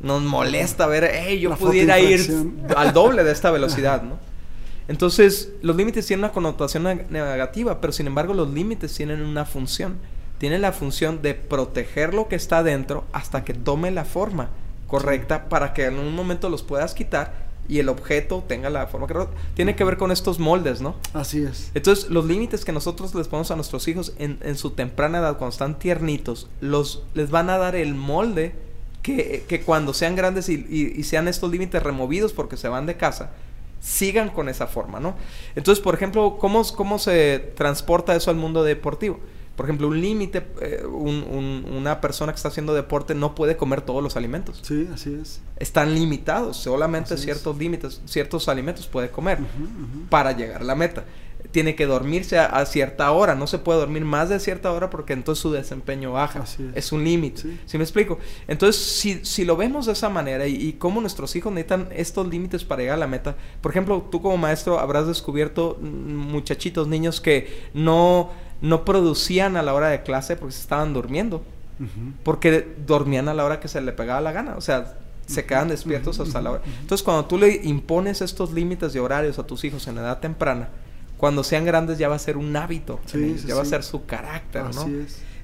nos molesta ver, hey, yo pudiera ir al doble de esta velocidad, ¿no? Entonces, los límites tienen una connotación negativa, pero sin embargo los límites tienen una función. Tienen la función de proteger lo que está dentro hasta que tome la forma correcta para que en un momento los puedas quitar y el objeto tenga la forma que tiene que ver con estos moldes, ¿no? Así es. Entonces, los límites que nosotros les ponemos a nuestros hijos en, en su temprana edad, cuando están tiernitos, los, les van a dar el molde que, que cuando sean grandes y, y, sean estos límites removidos porque se van de casa, sigan con esa forma, ¿no? Entonces, por ejemplo, ¿cómo, cómo se transporta eso al mundo deportivo? Por ejemplo, un límite, eh, una persona que está haciendo deporte no puede comer todos los alimentos. Sí, así es. Están limitados, solamente ciertos límites, ciertos alimentos puede comer para llegar a la meta. Tiene que dormirse a, cierta hora, no se puede dormir más de cierta hora porque entonces su desempeño baja. es. un límite. Sí. me explico? Entonces, si, si lo vemos de esa manera y, y cómo nuestros hijos necesitan estos límites para llegar a la meta, por ejemplo, tú como maestro habrás descubierto mm, muchachitos, niños que no no producían a la hora de clase porque se estaban durmiendo. Porque dormían a la hora que se le pegaba la gana. O sea, se quedan despiertos hasta la hora. Entonces, cuando tú le impones estos límites de horarios a tus hijos en edad temprana, cuando sean grandes ya va a ser un hábito, ya va a ser su carácter, ¿no?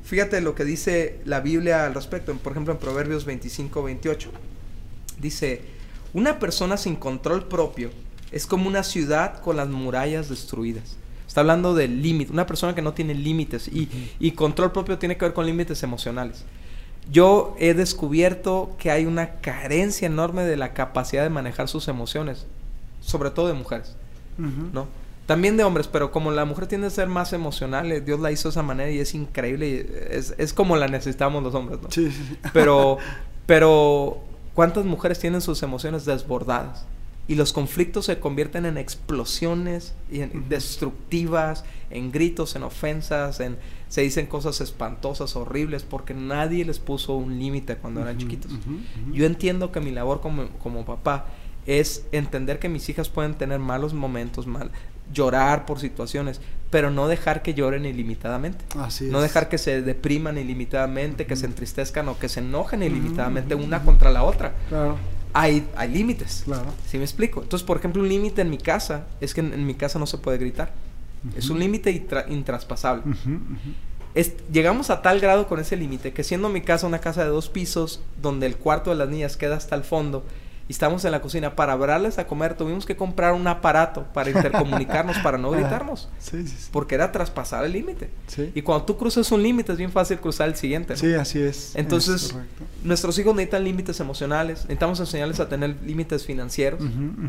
Fíjate lo que dice la Biblia al respecto, por ejemplo en Proverbios 25, 28. Dice, una persona sin control propio es como una ciudad con las murallas destruidas. Está hablando de límite, una persona que no tiene límites y, control propio tiene que ver con límites emocionales. Yo he descubierto que hay una carencia enorme de la capacidad de manejar sus emociones, sobre todo de mujeres, ¿no? También de hombres, pero como la mujer tiende a ser más emocional, eh, Dios la hizo de esa manera y es increíble, es, es como la necesitamos los hombres, ¿no? Sí. Pero, pero, ¿cuántas mujeres tienen sus emociones desbordadas? y los conflictos se convierten en explosiones y destructivas, en gritos, en ofensas, en se dicen cosas espantosas, horribles, porque nadie les puso un límite cuando eran chiquitos. Yo entiendo que mi labor como, como, papá es entender que mis hijas pueden tener malos momentos, mal, llorar por situaciones, pero no dejar que lloren ilimitadamente. no dejar que se depriman ilimitadamente, que se entristezcan o que se enojen ilimitadamente una contra la otra. Claro hay, hay límites. Claro. ¿Sí me explico? Entonces, por ejemplo, un límite en mi casa es que en, mi casa no se puede gritar. Es un límite intraspasable. llegamos a tal grado con ese límite que siendo mi casa una casa de dos pisos, donde el cuarto de las niñas queda hasta el fondo, y estamos en la cocina para hablarles a comer, tuvimos que comprar un aparato para intercomunicarnos, para no gritarnos. Sí, sí, Porque era traspasar el límite. Y cuando tú cruzas un límite es bien fácil cruzar el siguiente. Sí, así es. Entonces, nuestros hijos necesitan límites emocionales, necesitamos enseñarles a tener límites financieros,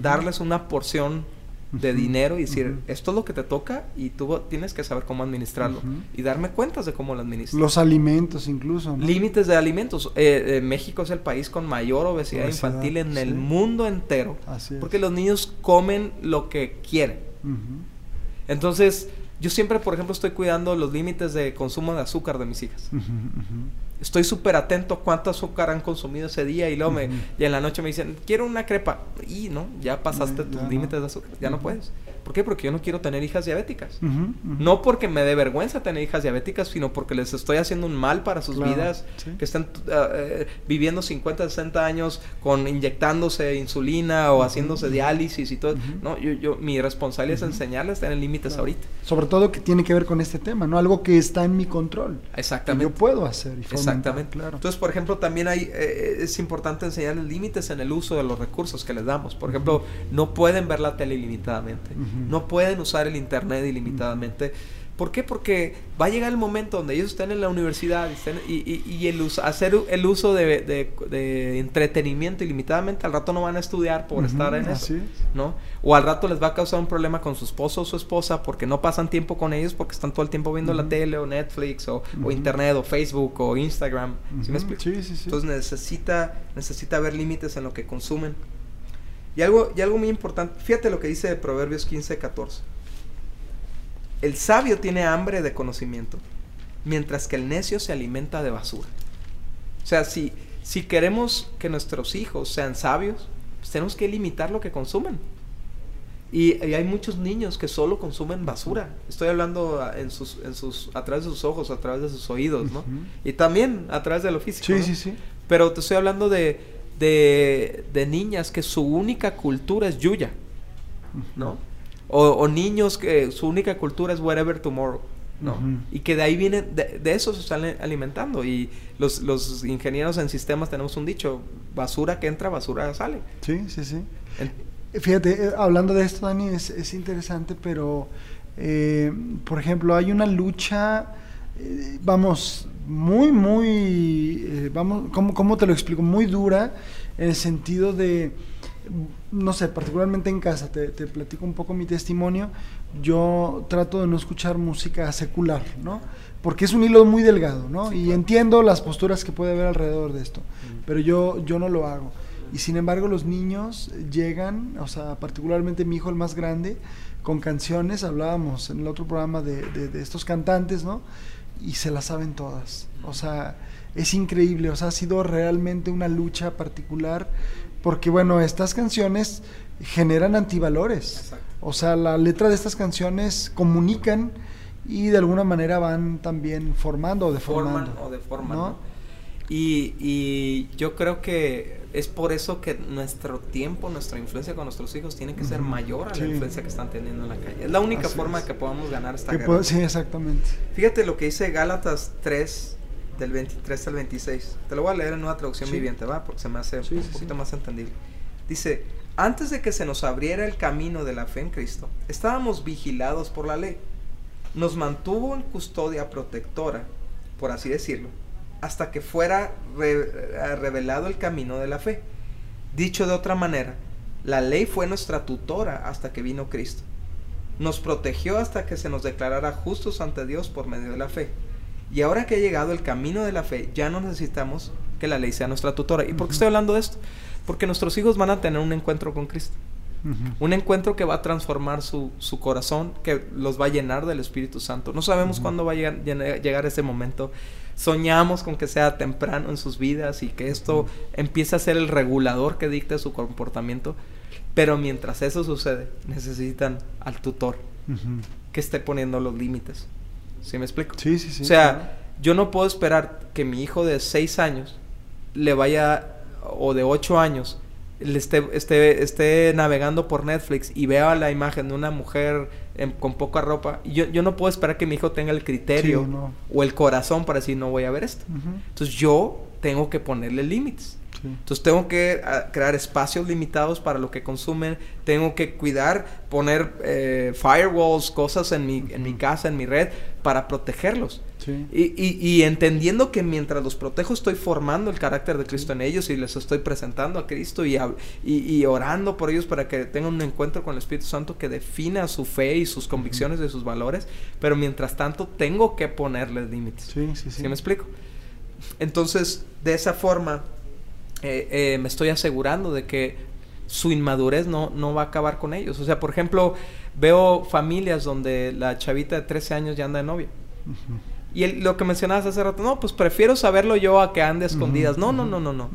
darles una porción de dinero y decir, esto es lo que te toca y tú tienes que saber cómo administrarlo y darme cuentas de cómo lo administras. Los alimentos incluso. Límites de alimentos. Eh, eh, México es el país con mayor obesidad, infantil en el mundo entero. porque los niños comen lo que quieren. Entonces, yo siempre, por ejemplo, estoy cuidando los límites de consumo de azúcar de mis hijas. Estoy súper atento a cuánto azúcar han consumido ese día y luego me, y en la noche me dicen, quiero una crepa. Y no, ya pasaste tus límites de azúcar, ya no puedes. ¿Por qué? Porque yo no quiero tener hijas diabéticas. No porque me dé vergüenza tener hijas diabéticas, sino porque les estoy haciendo un mal para sus vidas, que están ah, eh, viviendo 50, 60 años con inyectándose insulina o haciéndose diálisis y todo. No, yo, yo, mi responsabilidad es enseñarles a tener límites ahorita. Sobre todo que tiene que ver con este tema, ¿no? Algo que está en mi control. Exactamente. yo puedo hacer. Exactamente. Claro. Entonces, por ejemplo, también hay, eh, es importante enseñarles límites en el uso de los recursos que les damos. Por ejemplo, no pueden ver la tele ilimitadamente. No pueden usar el Internet ilimitadamente. ¿Por qué? Porque va a llegar el momento donde ellos estén en la universidad y, el hacer el uso de, entretenimiento ilimitadamente, al rato no van a estudiar por estar en eso, ¿no? O al rato les va a causar un problema con su esposo o su esposa porque no pasan tiempo con ellos porque están todo el tiempo viendo la tele o Netflix o, Internet o Facebook o Instagram. ¿Sí me explico? Entonces necesita, necesita haber límites en lo que consumen. Y algo, y algo muy importante, fíjate lo que dice Proverbios 15, 14. El sabio tiene hambre de conocimiento, mientras que el necio se alimenta de basura. O sea, si, si queremos que nuestros hijos sean sabios, pues tenemos que limitar lo que consumen. Y, hay muchos niños que solo consumen basura. Estoy hablando en sus, en sus, a través de sus ojos, a través de sus oídos, ¿no? Y también a través de lo físico. Sí, sí, sí. Pero te estoy hablando de, de, niñas que su única cultura es Yuya, ¿no? O, niños que su única cultura es Whatever Tomorrow, ¿no? Y que de ahí viene, de, eso se están alimentando. Y los, los, ingenieros en sistemas tenemos un dicho, basura que entra, basura sale. Sí, sí, sí. Fíjate, eh, hablando de esto, Dani, es, interesante, pero, eh, por ejemplo, hay una lucha, eh, vamos, muy, muy, vamos, ¿cómo, ¿cómo, te lo explico? Muy dura en el sentido de, no sé, particularmente en casa, te, te, platico un poco mi testimonio, yo trato de no escuchar música secular, ¿no? Porque es un hilo muy delgado, ¿no? y entiendo las posturas que puede haber alrededor de esto, pero yo, yo no lo hago. Y sin embargo los niños llegan, o sea, particularmente mi hijo el más grande, con canciones, hablábamos en el otro programa de, de, estos cantantes, ¿no? Y se las saben todas. O sea, es increíble, o sea, ha sido realmente una lucha particular, porque bueno, estas canciones generan antivalores. O sea, la letra de estas canciones comunican y de alguna manera van también formando o deformando. Forman o deforman, ¿no? Y, y yo creo que es por eso que nuestro tiempo, nuestra influencia con nuestros hijos tiene que ser mayor a la influencia que están teniendo en la calle. Es la única forma que podamos ganar esta guerra. sí, exactamente. Fíjate lo que dice Gálatas 3, del 23 al 26. Te lo voy a leer en una traducción viviente, ¿va? Porque se me hace un poquito más entendible. Dice, antes de que se nos abriera el camino de la fe en Cristo, estábamos vigilados por la ley. Nos mantuvo en custodia protectora, por así decirlo, hasta que fuera eh, revelado el camino de la fe. Dicho de otra manera, la ley fue nuestra tutora hasta que vino Cristo. Nos protegió hasta que se nos declarara justos ante Dios por medio de la fe. Y ahora que ha llegado el camino de la fe, ya no necesitamos que la ley sea nuestra tutora. ¿Y por qué estoy hablando de esto? Porque nuestros hijos van a tener un encuentro con Cristo. Un encuentro que va a transformar su, su, corazón, que los va a llenar del Espíritu Santo. No sabemos cuándo va a llegar, ese momento. Soñamos con que sea temprano en sus vidas y que esto empiece a ser el regulador que dicte su comportamiento. Pero mientras eso sucede, necesitan al tutor que esté poniendo los límites. ¿Sí me explico? Sí, sí, sí. O sea, yo no puedo esperar que mi hijo de 6 años le vaya, o de 8 años, esté, esté, esté, navegando por Netflix y vea la imagen de una mujer con poca ropa, yo, yo no puedo esperar que mi hijo tenga el criterio o el corazón para decir no voy a ver esto. Entonces yo tengo que ponerle límites. Entonces tengo que ah, crear espacios limitados para lo que consumen, tengo que cuidar, poner eh, firewalls, cosas en mi, en mi casa, en mi red, para protegerlos. Y, entendiendo que mientras los protejo estoy formando el carácter de Cristo en ellos y les estoy presentando a Cristo y, y, orando por ellos para que tengan un encuentro con el Espíritu Santo que defina su fe y sus convicciones de sus valores, pero mientras tanto tengo que ponerles límites. Sí, sí, sí. me explico? Entonces, de esa forma, eh, eh, me estoy asegurando de que su inmadurez no, no va a acabar con ellos. O sea, por ejemplo, veo familias donde la chavita de 13 años ya anda de novia. Y lo que mencionabas hace rato, no, pues prefiero saberlo yo a que ande escondidas. no, no, no, no, no.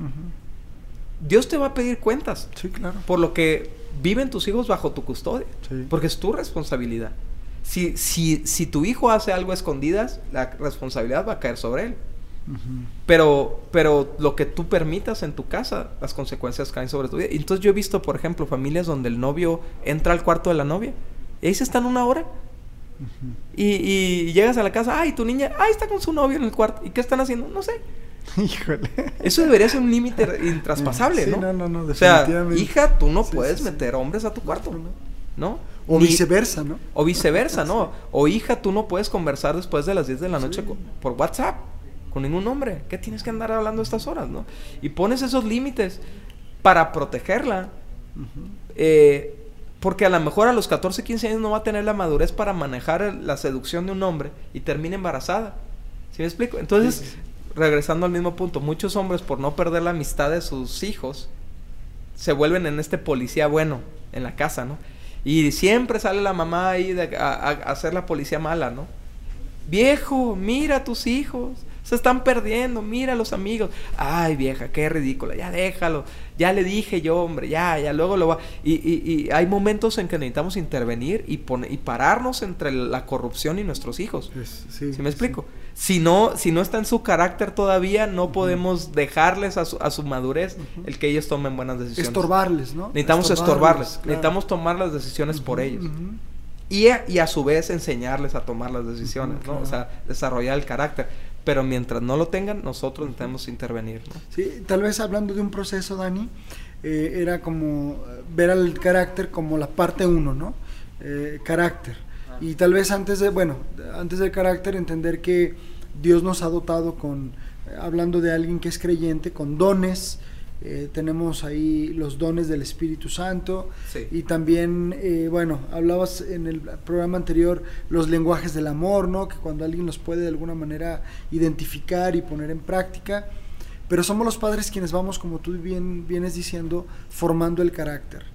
Dios te va a pedir cuentas. Sí, claro. Por lo que viven tus hijos bajo tu custodia. Porque es tu responsabilidad. Si, si, si tu hijo hace algo a escondidas, la responsabilidad va a caer sobre él. Pero, pero lo que tú permitas en tu casa, las consecuencias caen sobre tu vida. Entonces yo he visto, por ejemplo, familias donde el novio entra al cuarto de la novia y ahí se están una hora y, llegas a la casa, ay, tu niña, ay, está con su novio en el cuarto. ¿Y qué están haciendo? No sé. Híjole. Eso debería ser un límite intraspasable, ¿no? No, no, no, O sea, hija, tú no puedes meter hombres a tu cuarto, ¿no? O viceversa, ¿no? O viceversa, ¿no? O hija, tú no puedes conversar después de las 10 de la noche por WhatsApp con ningún hombre. ¿Qué tienes que andar hablando estas horas, no? Y pones esos límites para protegerla. eh, porque a lo mejor a los 14, 15 años no va a tener la madurez para manejar la seducción de un hombre y termina embarazada. ¿Sí me explico? Entonces, regresando al mismo punto, muchos hombres por no perder la amistad de sus hijos se vuelven en este policía bueno en la casa, ¿no? Y siempre sale la mamá ahí a, a hacer la policía mala, ¿no? Viejo, mira a tus hijos se están perdiendo, mira los amigos. Ay, vieja, qué ridícula, ya déjalo. Ya le dije yo, hombre, ya, ya, luego lo va. Y, y, hay momentos en que necesitamos intervenir y, y pararnos entre la corrupción y nuestros hijos. sí, me explico? Si, no, si no está en su carácter todavía, no podemos dejarles a su, a su madurez el que ellos tomen buenas decisiones. Estorbarles, ¿no? Necesitamos estorbarles, necesitamos tomar las decisiones por ellos. Y a, y a, su vez enseñarles a tomar las decisiones, ¿no? O sea, desarrollar el carácter pero mientras no lo tengan, nosotros necesitamos intervenir. ¿no? Sí, tal vez hablando de un proceso, Dani, eh, era como ver al carácter como la parte uno, ¿no? Eh, carácter. Ah. Y tal vez antes de, bueno, antes del carácter, entender que Dios nos ha dotado con, hablando de alguien que es creyente, con dones, eh, tenemos ahí los dones del Espíritu Santo y también, eh, bueno, hablabas en el programa anterior los lenguajes del amor, ¿no? Que cuando alguien los puede de alguna manera identificar y poner en práctica, pero somos los padres quienes vamos, como tú bien vienes diciendo, formando el carácter.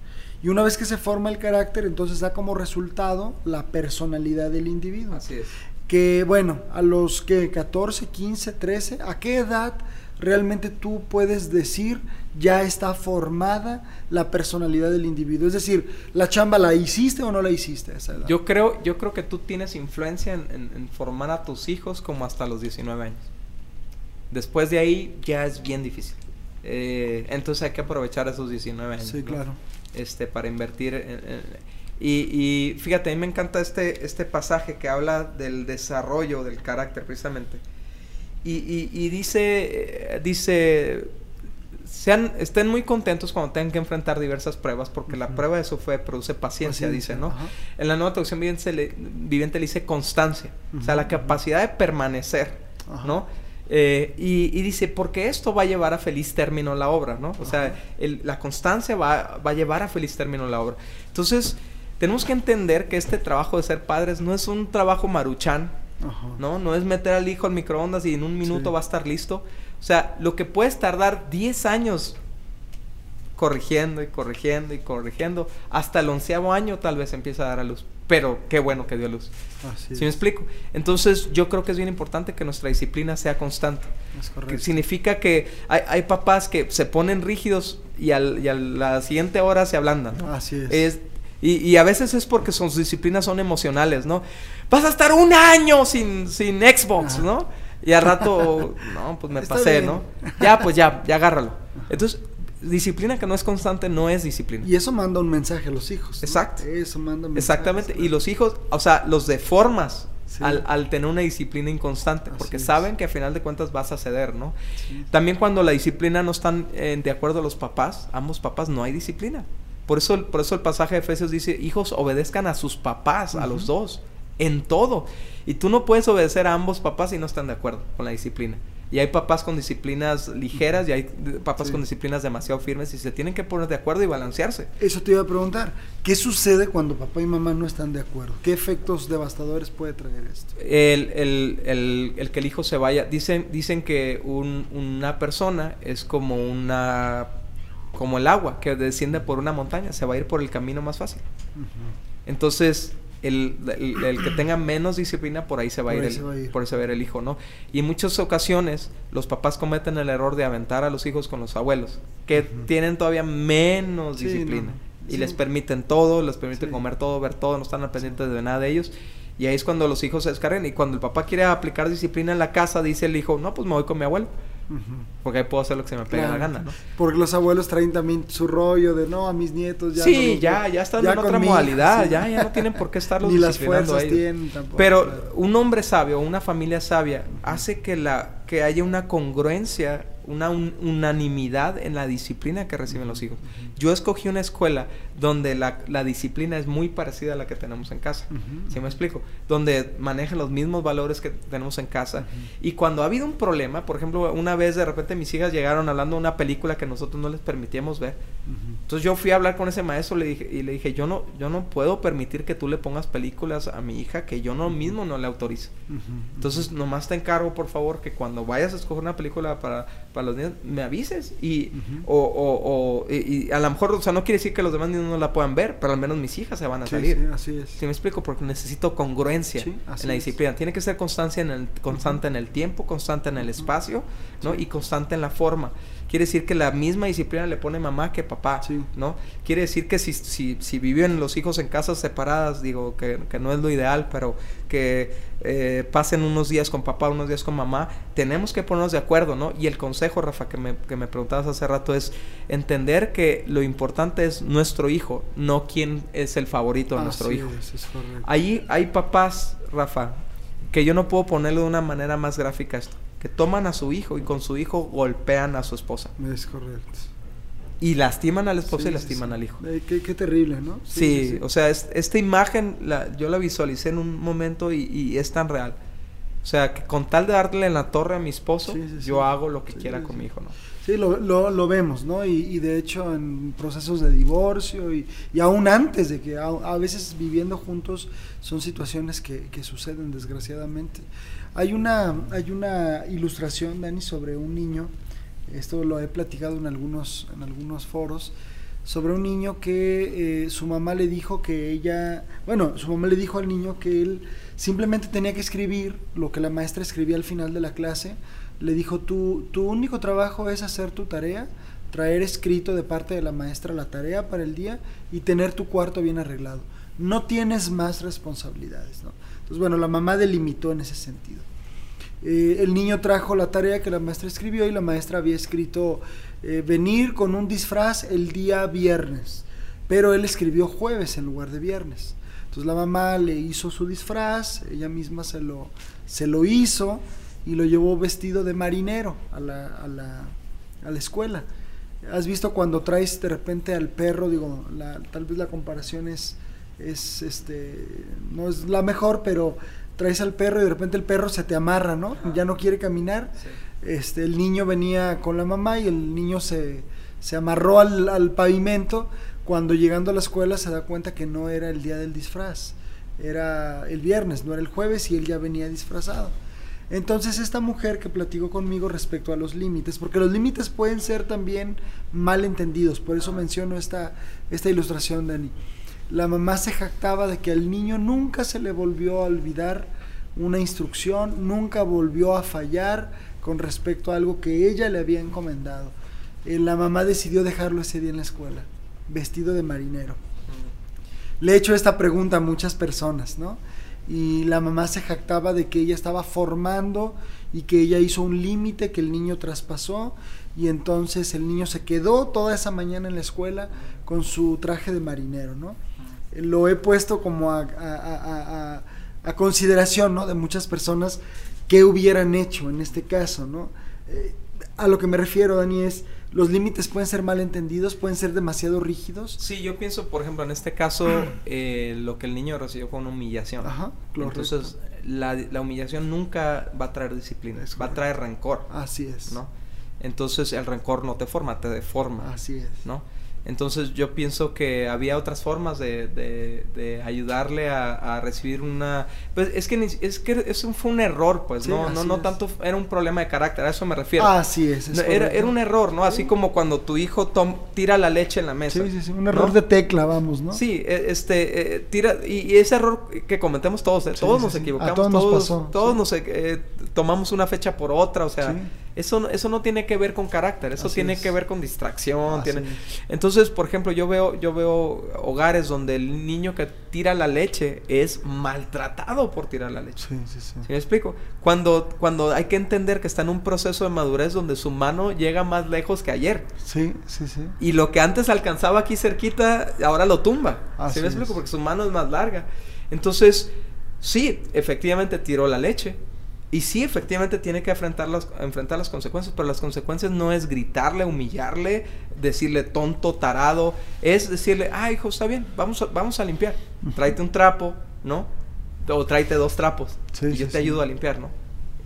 Y una vez que se forma el carácter, entonces da como resultado la personalidad del individuo. Así es. Que bueno, a los que 14, 15, 13, ¿a qué edad realmente tú puedes decir ya está formada la personalidad del individuo. Es decir, la chamba la hiciste o no la hiciste a esa edad. Yo creo, yo creo que tú tienes influencia en, formar a tus hijos como hasta los 19 años. Después de ahí ya es bien difícil. Eh, entonces hay que aprovechar esos 19 años. Sí, claro. Este, para invertir y, fíjate, a mí me encanta este, este pasaje que habla del desarrollo del carácter precisamente. Y, dice, dice, sean, estén muy contentos cuando tengan que enfrentar diversas pruebas, porque la prueba de su fe produce paciencia, dice, ¿no? En la nueva traducción viviente le, viviente le dice constancia, o sea, la capacidad de permanecer, ¿no? Eh, y, dice, porque esto va a llevar a feliz término la obra, ¿no? O sea, la constancia va, va, a llevar a feliz término la obra. Entonces, tenemos que entender que este trabajo de ser padres no es un trabajo maruchán, ¿no? No es meter al hijo al microondas y en un minuto va a estar listo. O sea, lo que puedes tardar 10 años corrigiendo y corrigiendo y corrigiendo, hasta el onceavo año tal vez empieza a dar a luz. Pero qué bueno que dio a luz. Así ¿Sí me explico? Entonces yo creo que es bien importante que nuestra disciplina sea constante. Es correcto. Que significa que hay, papás que se ponen rígidos y, al, a la siguiente hora se ablandan. Así es y, a veces es porque sus disciplinas son emocionales, ¿no? Vas a estar un año sin, sin Xbox, ¿no? Y al rato, no, pues me pasé, ¿no? Ya, pues ya, ya agárralo. Entonces, disciplina que no es constante no es disciplina. Y eso manda un mensaje a los hijos. Exacto. Eso manda un mensaje. Exactamente. Y los hijos, o sea, los deformas al, al, tener una disciplina inconstante, porque saben que a final de cuentas vas a ceder, ¿no? También cuando la disciplina no están eh, de acuerdo a los papás, ambos papás, no hay disciplina. Por eso, por eso el pasaje de Efesios dice, hijos, obedezcan a sus papás, a los dos, en todo. Y tú no puedes obedecer a ambos papás si no están de acuerdo con la disciplina. Y hay papás con disciplinas ligeras y hay papás con disciplinas demasiado firmes y se tienen que poner de acuerdo y balancearse. Eso te iba a preguntar. ¿Qué sucede cuando papá y mamá no están de acuerdo? ¿Qué efectos devastadores puede traer esto? El, el, el, el que el hijo se vaya. Dicen, dicen que un, una persona es como una como el agua que desciende por una montaña, se va a ir por el camino más fácil. Entonces, el, que tenga menos disciplina, por ahí se va, a ir, el, Por ese ver el hijo, ¿no? Y en muchas ocasiones los papás cometen el error de aventar a los hijos con los abuelos, que tienen todavía menos disciplina. Y les permiten todo, les permiten comer todo, ver todo, no están al pendiente de nada de ellos. Y ahí es cuando los hijos se descargan. Y cuando el papá quiere aplicar disciplina en la casa, dice el hijo, no, pues me voy con mi abuelo. Porque ahí puedo hacer lo que se me pega la gana, ¿no? Porque los abuelos traen también su rollo de no, a mis nietos ya. Sí, ya, ya están en otra modalidad, ya, ya no tienen por qué estarlos Ni las fuerzas tienen tampoco. Pero un hombre sabio, una familia sabia, hace que la que haya una congruencia una unanimidad en la disciplina que reciben los hijos. Yo escogí una escuela donde la, disciplina es muy parecida a la que tenemos en casa. ¿Sí me explico? Donde manejan los mismos valores que tenemos en casa. Y cuando ha habido un problema, por ejemplo, una vez de repente mis hijas llegaron hablando de una película que nosotros no les permitíamos ver. Entonces yo fui a hablar con ese maestro le dije, y le dije, yo no, yo no puedo permitir que tú le pongas películas a mi hija que yo no mismo no le autorizo. Entonces nomás te encargo, por favor, que cuando vayas a escoger una película para para los niños, me avises. Y, o, o, y, a lo mejor, o sea, no quiere decir que los demás niños no la puedan ver, pero al menos mis hijas se van a salir. Sí, así es. ¿Sí me explico? Porque necesito congruencia en la disciplina. Tiene que ser constancia en el, constante en el tiempo, constante en el espacio, ¿no? Y constante en la forma. Quiere decir que la misma disciplina le pone mamá que papá, ¿no? Quiere decir que si, si, si viven los hijos en casas separadas, digo que, que no es lo ideal, pero que eh, pasen unos días con papá, unos días con mamá, tenemos que ponernos de acuerdo, ¿no? Y el consejo, Rafa, que me, que me preguntabas hace rato es entender que lo importante es nuestro hijo, no quién es el favorito de nuestro hijo. Ahí hay papás, Rafa, que yo no puedo ponerlo de una manera más gráfica esto que toman a su hijo y con su hijo golpean a su esposa. Es correcto. Y lastiman al esposo y lastiman al hijo. Eh, qué, terrible, ¿no? Sí, o sea, esta imagen la, yo la visualicé en un momento y, es tan real. O sea, que con tal de darle en la torre a mi esposo, yo hago lo que quiera con mi hijo, ¿no? Sí, lo, lo, vemos, ¿no? Y, de hecho en procesos de divorcio y, y aún antes de que a, veces viviendo juntos son situaciones que, que, suceden desgraciadamente. Hay una, hay una ilustración, Dani, sobre un niño, esto lo he platicado en algunos, en algunos foros, sobre un niño que eh, su mamá le dijo que ella, bueno, su mamá le dijo al niño que él simplemente tenía que escribir lo que la maestra escribía al final de la clase, le dijo, tu, tu único trabajo es hacer tu tarea, traer escrito de parte de la maestra la tarea para el día y tener tu cuarto bien arreglado. No tienes más responsabilidades. ¿no? Entonces, bueno, la mamá delimitó en ese sentido. Eh, el niño trajo la tarea que la maestra escribió y la maestra había escrito eh, venir con un disfraz el día viernes, pero él escribió jueves en lugar de viernes. Entonces la mamá le hizo su disfraz, ella misma se lo, se lo hizo y lo llevó vestido de marinero a la, a la, a la escuela. ¿Has visto cuando traes de repente al perro? Digo, tal vez la comparación es, es, este, no es la mejor, pero traes al perro y de repente el perro se te amarra, ¿no? Ya no quiere caminar. Este, el niño venía con la mamá y el niño se, se amarró al, al, pavimento. Cuando llegando a la escuela se da cuenta que no era el día del disfraz, era el viernes, no era el jueves y él ya venía disfrazado. Entonces esta mujer que platicó conmigo respecto a los límites, porque los límites pueden ser también mal entendidos, por eso menciono esta, esta ilustración, Dani. La mamá se jactaba de que al niño nunca se le volvió a olvidar una instrucción, nunca volvió a fallar con respecto a algo que ella le había encomendado. Eh, la mamá decidió dejarlo ese día en la escuela, vestido de marinero. Le he hecho esta pregunta a muchas personas, ¿no? y la mamá se jactaba de que ella estaba formando y que ella hizo un límite que el niño traspasó y entonces el niño se quedó toda esa mañana en la escuela con su traje de marinero, ¿no? Lo he puesto como a, a, consideración, ¿no? De muchas personas que hubieran hecho en este caso, ¿no? Eh, a lo que me refiero, Dani, es los límites pueden ser mal entendidos, pueden ser demasiado rígidos. Sí, yo pienso, por ejemplo, en este caso, eh, lo que el niño recibió fue una humillación. Ajá, Entonces, la, la, humillación nunca va a traer disciplina, va a traer rencor. Así es. ¿no? Entonces, el rencor no te forma, te deforma. Así es. ¿no? Entonces yo pienso que había otras formas de, de, ayudarle a, recibir una... Pues es que, es que eso fue un error, pues, ¿no? No, no tanto era un problema de carácter, a eso me refiero. Así es. era, era, un error, ¿no? Así como cuando tu hijo tom, tira la leche en la mesa. Sí, sí, sí, un error de tecla, vamos, ¿no? Sí, e, este, eh, tira... Y, ese error que cometemos todos, ¿eh? todos nos equivocamos, todos, todos, nos, pasó, todos nos eh, tomamos una fecha por otra, o sea... Eso, eso no tiene que ver con carácter, eso tiene que ver con distracción. Tiene... Entonces, por ejemplo, yo veo, yo veo hogares donde el niño que tira la leche es maltratado por tirar la leche. Sí, sí, sí. me explico? Cuando, cuando hay que entender que está en un proceso de madurez donde su mano llega más lejos que ayer. Sí, sí, sí. Y lo que antes alcanzaba aquí cerquita, ahora lo tumba. ¿Sí me explico? Porque su mano es más larga. Entonces, sí, efectivamente tiró la leche y sí, efectivamente tiene que enfrentar las, enfrentar las consecuencias, pero las consecuencias no es gritarle, humillarle, decirle tonto, tarado, es decirle, ah, hijo, está bien, vamos a, vamos a limpiar, tráete un trapo, ¿no? O tráete dos trapos y yo te ayudo a limpiar, ¿no?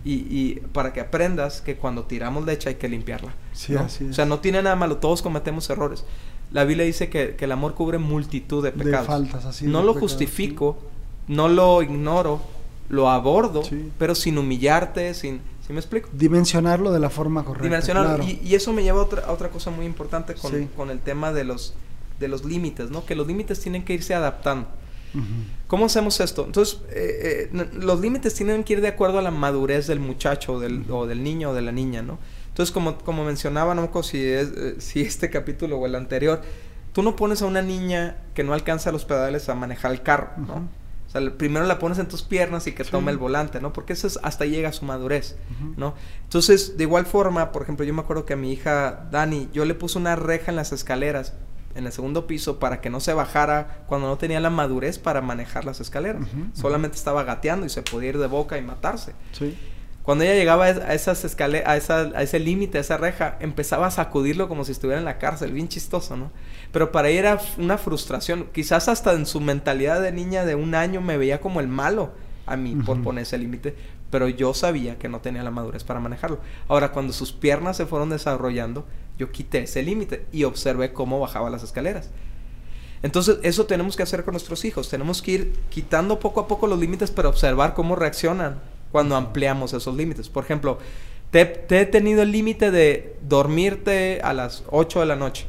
Y, y, para que aprendas que cuando tiramos leche hay que limpiarla. Sí, así es. O sea, no tiene nada malo, todos cometemos errores. La Biblia dice que, que el amor cubre multitud de pecados. De faltas, así no lo justifico, no lo ignoro, lo abordo, pero sin humillarte, sin... ¿Sí me explico? Dimensionarlo de la forma correcta. Dimensionarlo. Y, eso me lleva a otra, otra cosa muy importante con, con, el tema de los, de los límites, ¿no? Que los límites tienen que irse adaptando. ¿Cómo hacemos esto? Entonces, eh, eh, los límites tienen que ir de acuerdo a la madurez del muchacho del, o del niño o de la niña, ¿no? Entonces, como, como mencionaba, no si, es, eh, si este capítulo o el anterior, tú no pones a una niña que no alcanza los pedales a manejar el carro, ¿no? Sea, primero la pones en tus piernas y que tome el volante, ¿no? Porque eso es, hasta llega a su madurez, ¿no? Entonces, de igual forma, por ejemplo, yo me acuerdo que a mi hija Dani, yo le puse una reja en las escaleras, en el segundo piso, para que no se bajara cuando no tenía la madurez para manejar las escaleras. Solamente estaba gateando y se podía ir de boca y matarse. Sí. Cuando ella llegaba a esas a, esa, a ese límite, a esa reja, empezaba a sacudirlo como si estuviera en la cárcel, bien chistoso, ¿no? Pero para ella era una frustración. Quizás hasta en su mentalidad de niña de un año me veía como el malo a mí por poner ese límite. Pero yo sabía que no tenía la madurez para manejarlo. Ahora, cuando sus piernas se fueron desarrollando, yo quité ese límite y observé cómo bajaba las escaleras. Entonces, eso tenemos que hacer con nuestros hijos. Tenemos que ir quitando poco a poco los límites, para observar cómo reaccionan cuando ampliamos esos límites. Por ejemplo, te, he tenido el límite de dormirte a las 8 de la noche.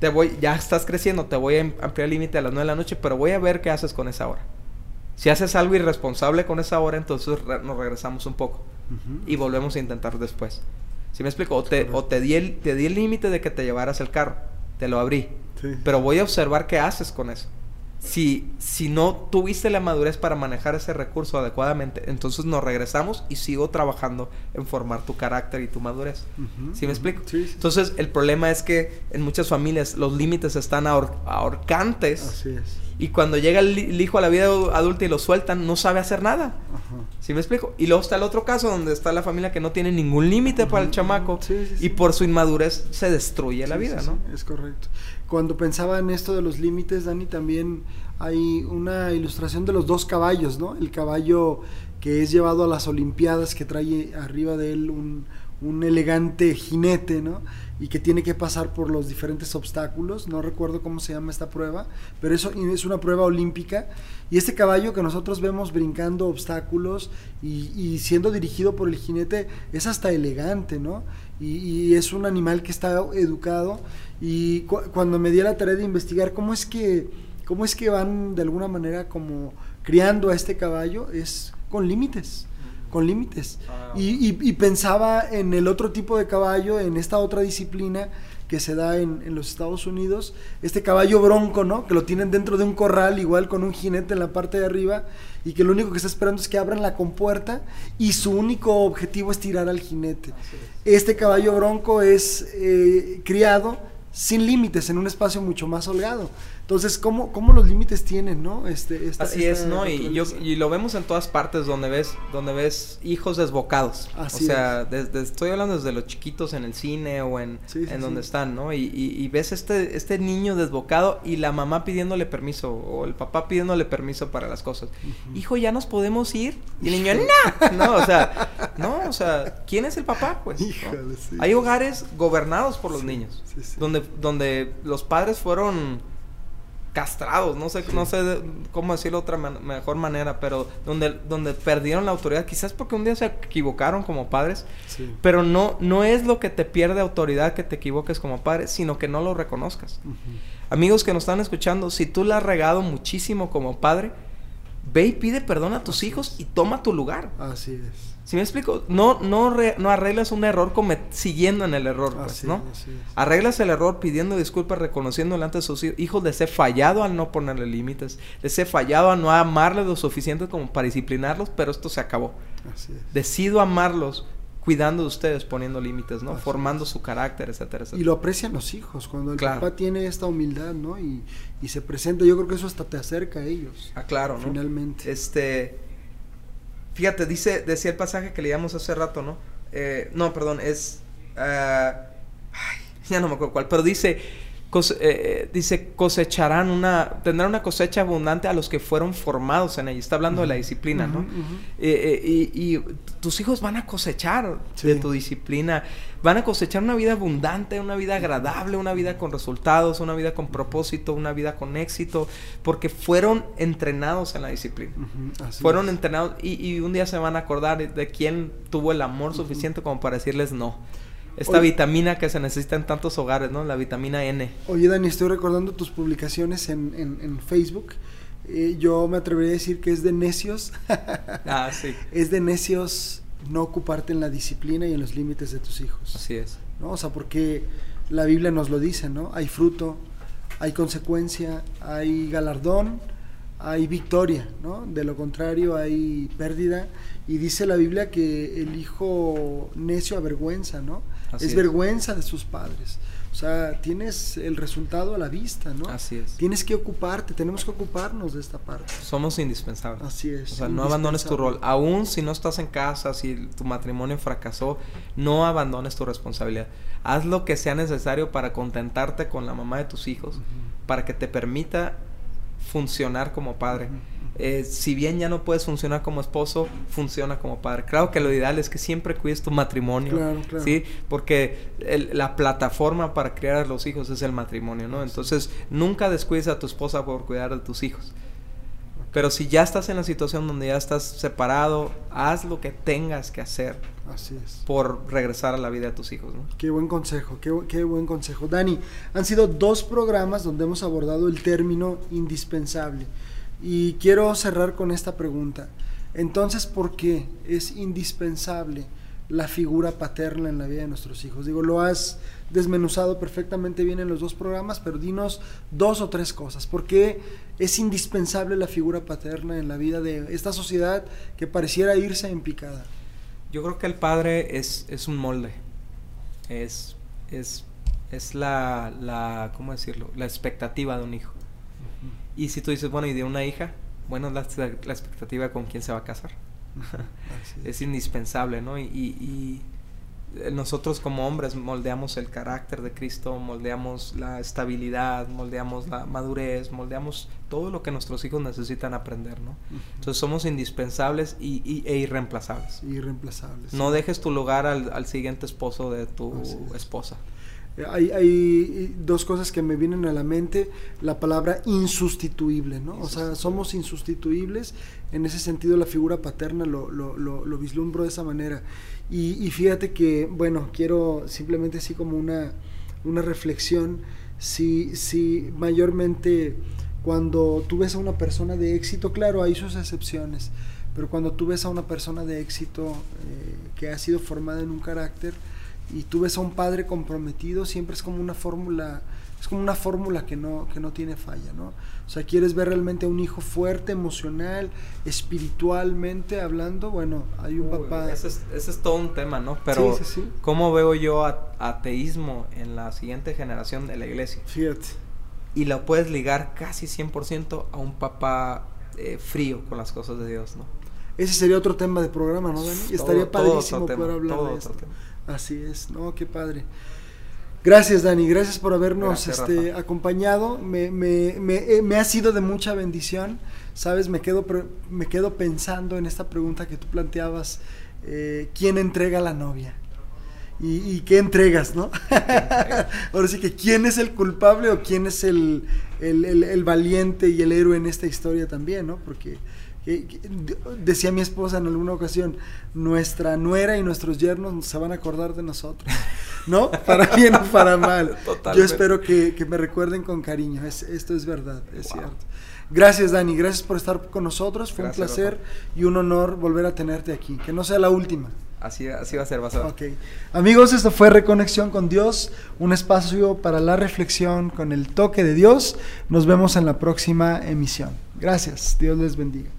Te voy, ya estás creciendo, te voy a ampliar el límite a las 9 de la noche, pero voy a ver qué haces con esa hora. Si haces algo irresponsable con esa hora, entonces nos regresamos un poco y volvemos a intentar después. ¿Sí me explico? O te, o te di el te di el límite de que te llevaras el carro, te lo abrí, pero voy a observar qué haces con eso si, si no tuviste la madurez para manejar ese recurso adecuadamente, entonces nos regresamos y sigo trabajando en formar tu carácter y tu madurez. ¿Sí me explico? Entonces el problema es que en muchas familias los límites están ahorcantes. Así es. Y cuando llega el, hijo a la vida adulta y lo sueltan, no sabe hacer nada. ¿Sí me explico? Y luego está el otro caso donde está la familia que no tiene ningún límite para el chamaco y por su inmadurez se destruye la vida, ¿no? es correcto cuando pensaba en esto de los límites, Dani, también hay una ilustración de los dos caballos, ¿no? El caballo que es llevado a las Olimpiadas, que trae arriba de él un, elegante jinete, ¿no? Y que tiene que pasar por los diferentes obstáculos. No recuerdo cómo se llama esta prueba, pero eso es una prueba olímpica. Y este caballo que nosotros vemos brincando obstáculos y, siendo dirigido por el jinete es hasta elegante, ¿no? Y, es un animal que está educado. Y cuando me di la tarea de investigar cómo es que cómo es que van de alguna manera como criando a este caballo es con límites con límites. Ah. y, pensaba en el otro tipo de caballo, en esta otra disciplina que se da en, los Estados Unidos, este caballo bronco, ¿no? Que lo tienen dentro de un corral, igual con un jinete en la parte de arriba, y que lo único que está esperando es que abran la compuerta y su único objetivo es tirar al jinete. Este caballo bronco es eh, criado sin límites, en un espacio mucho más holgado. Entonces, ¿cómo, cómo los límites tienen, no? Este, Así es, ¿no? Y, yo, y lo vemos en todas partes donde ves, donde ves hijos desbocados. Así o sea, desde, estoy hablando desde los chiquitos en el cine o en, en donde están, ¿no? Y, y, ves este, este niño desbocado y la mamá pidiéndole permiso o el papá pidiéndole permiso para las cosas. Hijo, ¿ya nos podemos ir? Y el niño, ¡no! No, o sea, no, o sea, ¿quién es el papá? Pues, Hay hogares gobernados por los niños, donde, donde los padres fueron castrados, no sé, no sé cómo decirlo de otra mejor manera, pero donde, donde perdieron la autoridad, quizás porque un día se equivocaron como padres, pero no, no es lo que te pierde autoridad que te equivoques como padre, sino que no lo reconozcas. Amigos que nos están escuchando, si tú la has regado muchísimo como padre, ve y pide perdón a tus hijos y toma tu lugar. Así es. ¿Sí me explico? No, no, no arreglas un error siguiendo en el error, pues, ¿no? Arreglas el error pidiendo disculpas, reconociendo delante de sus hijos, les he fallado al no ponerle límites, les he fallado a no amarles lo suficiente como para disciplinarlos, pero esto se acabó. Decido amarlos cuidando de ustedes, poniendo límites, ¿no? Formando su carácter, etcétera, etcétera. Y lo aprecian los hijos, cuando el papá tiene esta humildad, ¿no? Y, y se presenta, yo creo que eso hasta te acerca a ellos. Ah, claro, ¿no? Finalmente. Este Fíjate, dice, decía el pasaje que leíamos hace rato, ¿no? Eh, no, perdón, es... Ah, ay, ya no me acuerdo cuál, pero dice, eh, dice, cosecharán una, tendrán una cosecha abundante a los que fueron formados en ella. Está hablando de la disciplina, ¿no? Eh, y, tus hijos van a cosechar de tu disciplina, van a cosechar una vida abundante, una vida agradable, una vida con resultados, una vida con propósito, una vida con éxito, porque fueron entrenados en la disciplina. fueron entrenados y, un día se van a acordar de quién tuvo el amor suficiente como para decirles no. Esta vitamina que se necesita en tantos hogares, ¿no? La vitamina N. Oye, Dani, estoy recordando tus publicaciones en, en, Facebook. Eh, yo me atrevería a decir que es de necios. ah, sí. Es de necios no ocuparte en la disciplina y en los límites de tus hijos. Así es. ¿No? O sea, porque la Biblia nos lo dice, ¿no? Hay fruto, hay consecuencia, hay galardón, hay victoria, ¿no? De lo contrario hay pérdida. Y dice la Biblia que el hijo necio avergüenza, ¿no? es, vergüenza de sus padres. O sea, tienes el resultado a la vista, ¿no? Así es. Tienes que ocuparte, tenemos que ocuparnos de esta parte. Somos indispensables. Así es. O sea, no abandones tu rol. Aún si no estás en casa, si tu matrimonio fracasó, no abandones tu responsabilidad. Haz lo que sea necesario para contentarte con la mamá de tus hijos, para que te permita funcionar como padre. Eh, si bien ya no puedes funcionar como esposo, funciona como padre. Claro que lo ideal es que siempre cuides tu matrimonio, ¿sí? Porque la plataforma para criar a los hijos es el matrimonio, ¿no? Entonces, nunca descuides a tu esposa por cuidar de tus hijos. Pero si ya estás en la situación donde ya estás separado, haz lo que tengas que hacer. Así es. Por regresar a la vida de tus hijos, ¿no? Qué buen consejo, qué, qué buen consejo. Dani, han sido dos programas donde hemos abordado el término indispensable. Y quiero cerrar con esta pregunta. Entonces, ¿por qué es indispensable la figura paterna en la vida de nuestros hijos? Digo, lo has desmenuzado perfectamente bien en los dos programas, pero dinos dos o tres cosas. ¿Por qué es indispensable la figura paterna en la vida de esta sociedad que pareciera irse en picada? Yo creo que el padre es, es un molde. Es, es, es la, la, ¿cómo decirlo? La expectativa de un hijo. Y si tú dices, bueno, ¿y de una hija? Bueno, la, la expectativa con quién se va a casar. es. indispensable, ¿no? Y, y, nosotros como hombres moldeamos el carácter de Cristo, moldeamos la estabilidad, moldeamos la madurez, moldeamos todo lo que nuestros hijos necesitan aprender, ¿no? Entonces somos indispensables y, e irreemplazables. Irreemplazables. No dejes tu lugar al, al siguiente esposo de tu esposa. Hay, dos cosas que me vienen a la mente. La palabra insustituible, ¿no? O sea, somos insustituibles. En ese sentido, la figura paterna lo, lo, lo, vislumbro de esa manera. Y, fíjate que, bueno, quiero simplemente así como una, una reflexión. Si, si mayormente cuando tú ves a una persona de éxito, claro, hay sus excepciones, pero cuando tú ves a una persona de éxito eh, que ha sido formada en un carácter, y tú ves a un padre comprometido, siempre es como una fórmula, es como una fórmula que no, que no tiene falla, ¿no? O sea, quieres ver realmente a un hijo fuerte, emocional, espiritualmente hablando, bueno, hay un papá... Ese es, ese es, todo un tema, ¿no? Pero, ¿cómo veo yo ateísmo en la siguiente generación de la iglesia? Fíjate. Y lo puedes ligar casi 100% a un papá eh, frío con las cosas de Dios, ¿no? Ese sería otro tema de programa, ¿no, Dani? Estaría padrísimo poder hablar de esto. Así es, no, qué padre. Gracias, Dani, gracias por habernos este, acompañado. Me, me, me, eh, me, ha sido de mucha bendición. Sabes, me quedo, me quedo pensando en esta pregunta que tú planteabas, eh, ¿quién entrega a la novia? ¿Y, qué entregas, no? Ahora sí que, ¿quién es el culpable o quién es el, el, el, el, valiente y el héroe en esta historia también, no? Porque decía mi esposa en alguna ocasión, nuestra nuera y nuestros yernos se van a acordar de nosotros, ¿no? Para bien o para mal. Yo espero que, me recuerden con cariño, esto es verdad, es cierto. Gracias Dani, gracias por estar con nosotros, fue un placer y un honor volver a tenerte aquí, que no sea la última. Así, así va a ser, va a ser. Okay. Amigos, esto fue Reconexión con Dios, un espacio para la reflexión con el toque de Dios. Nos vemos en la próxima emisión. Gracias, Dios les bendiga.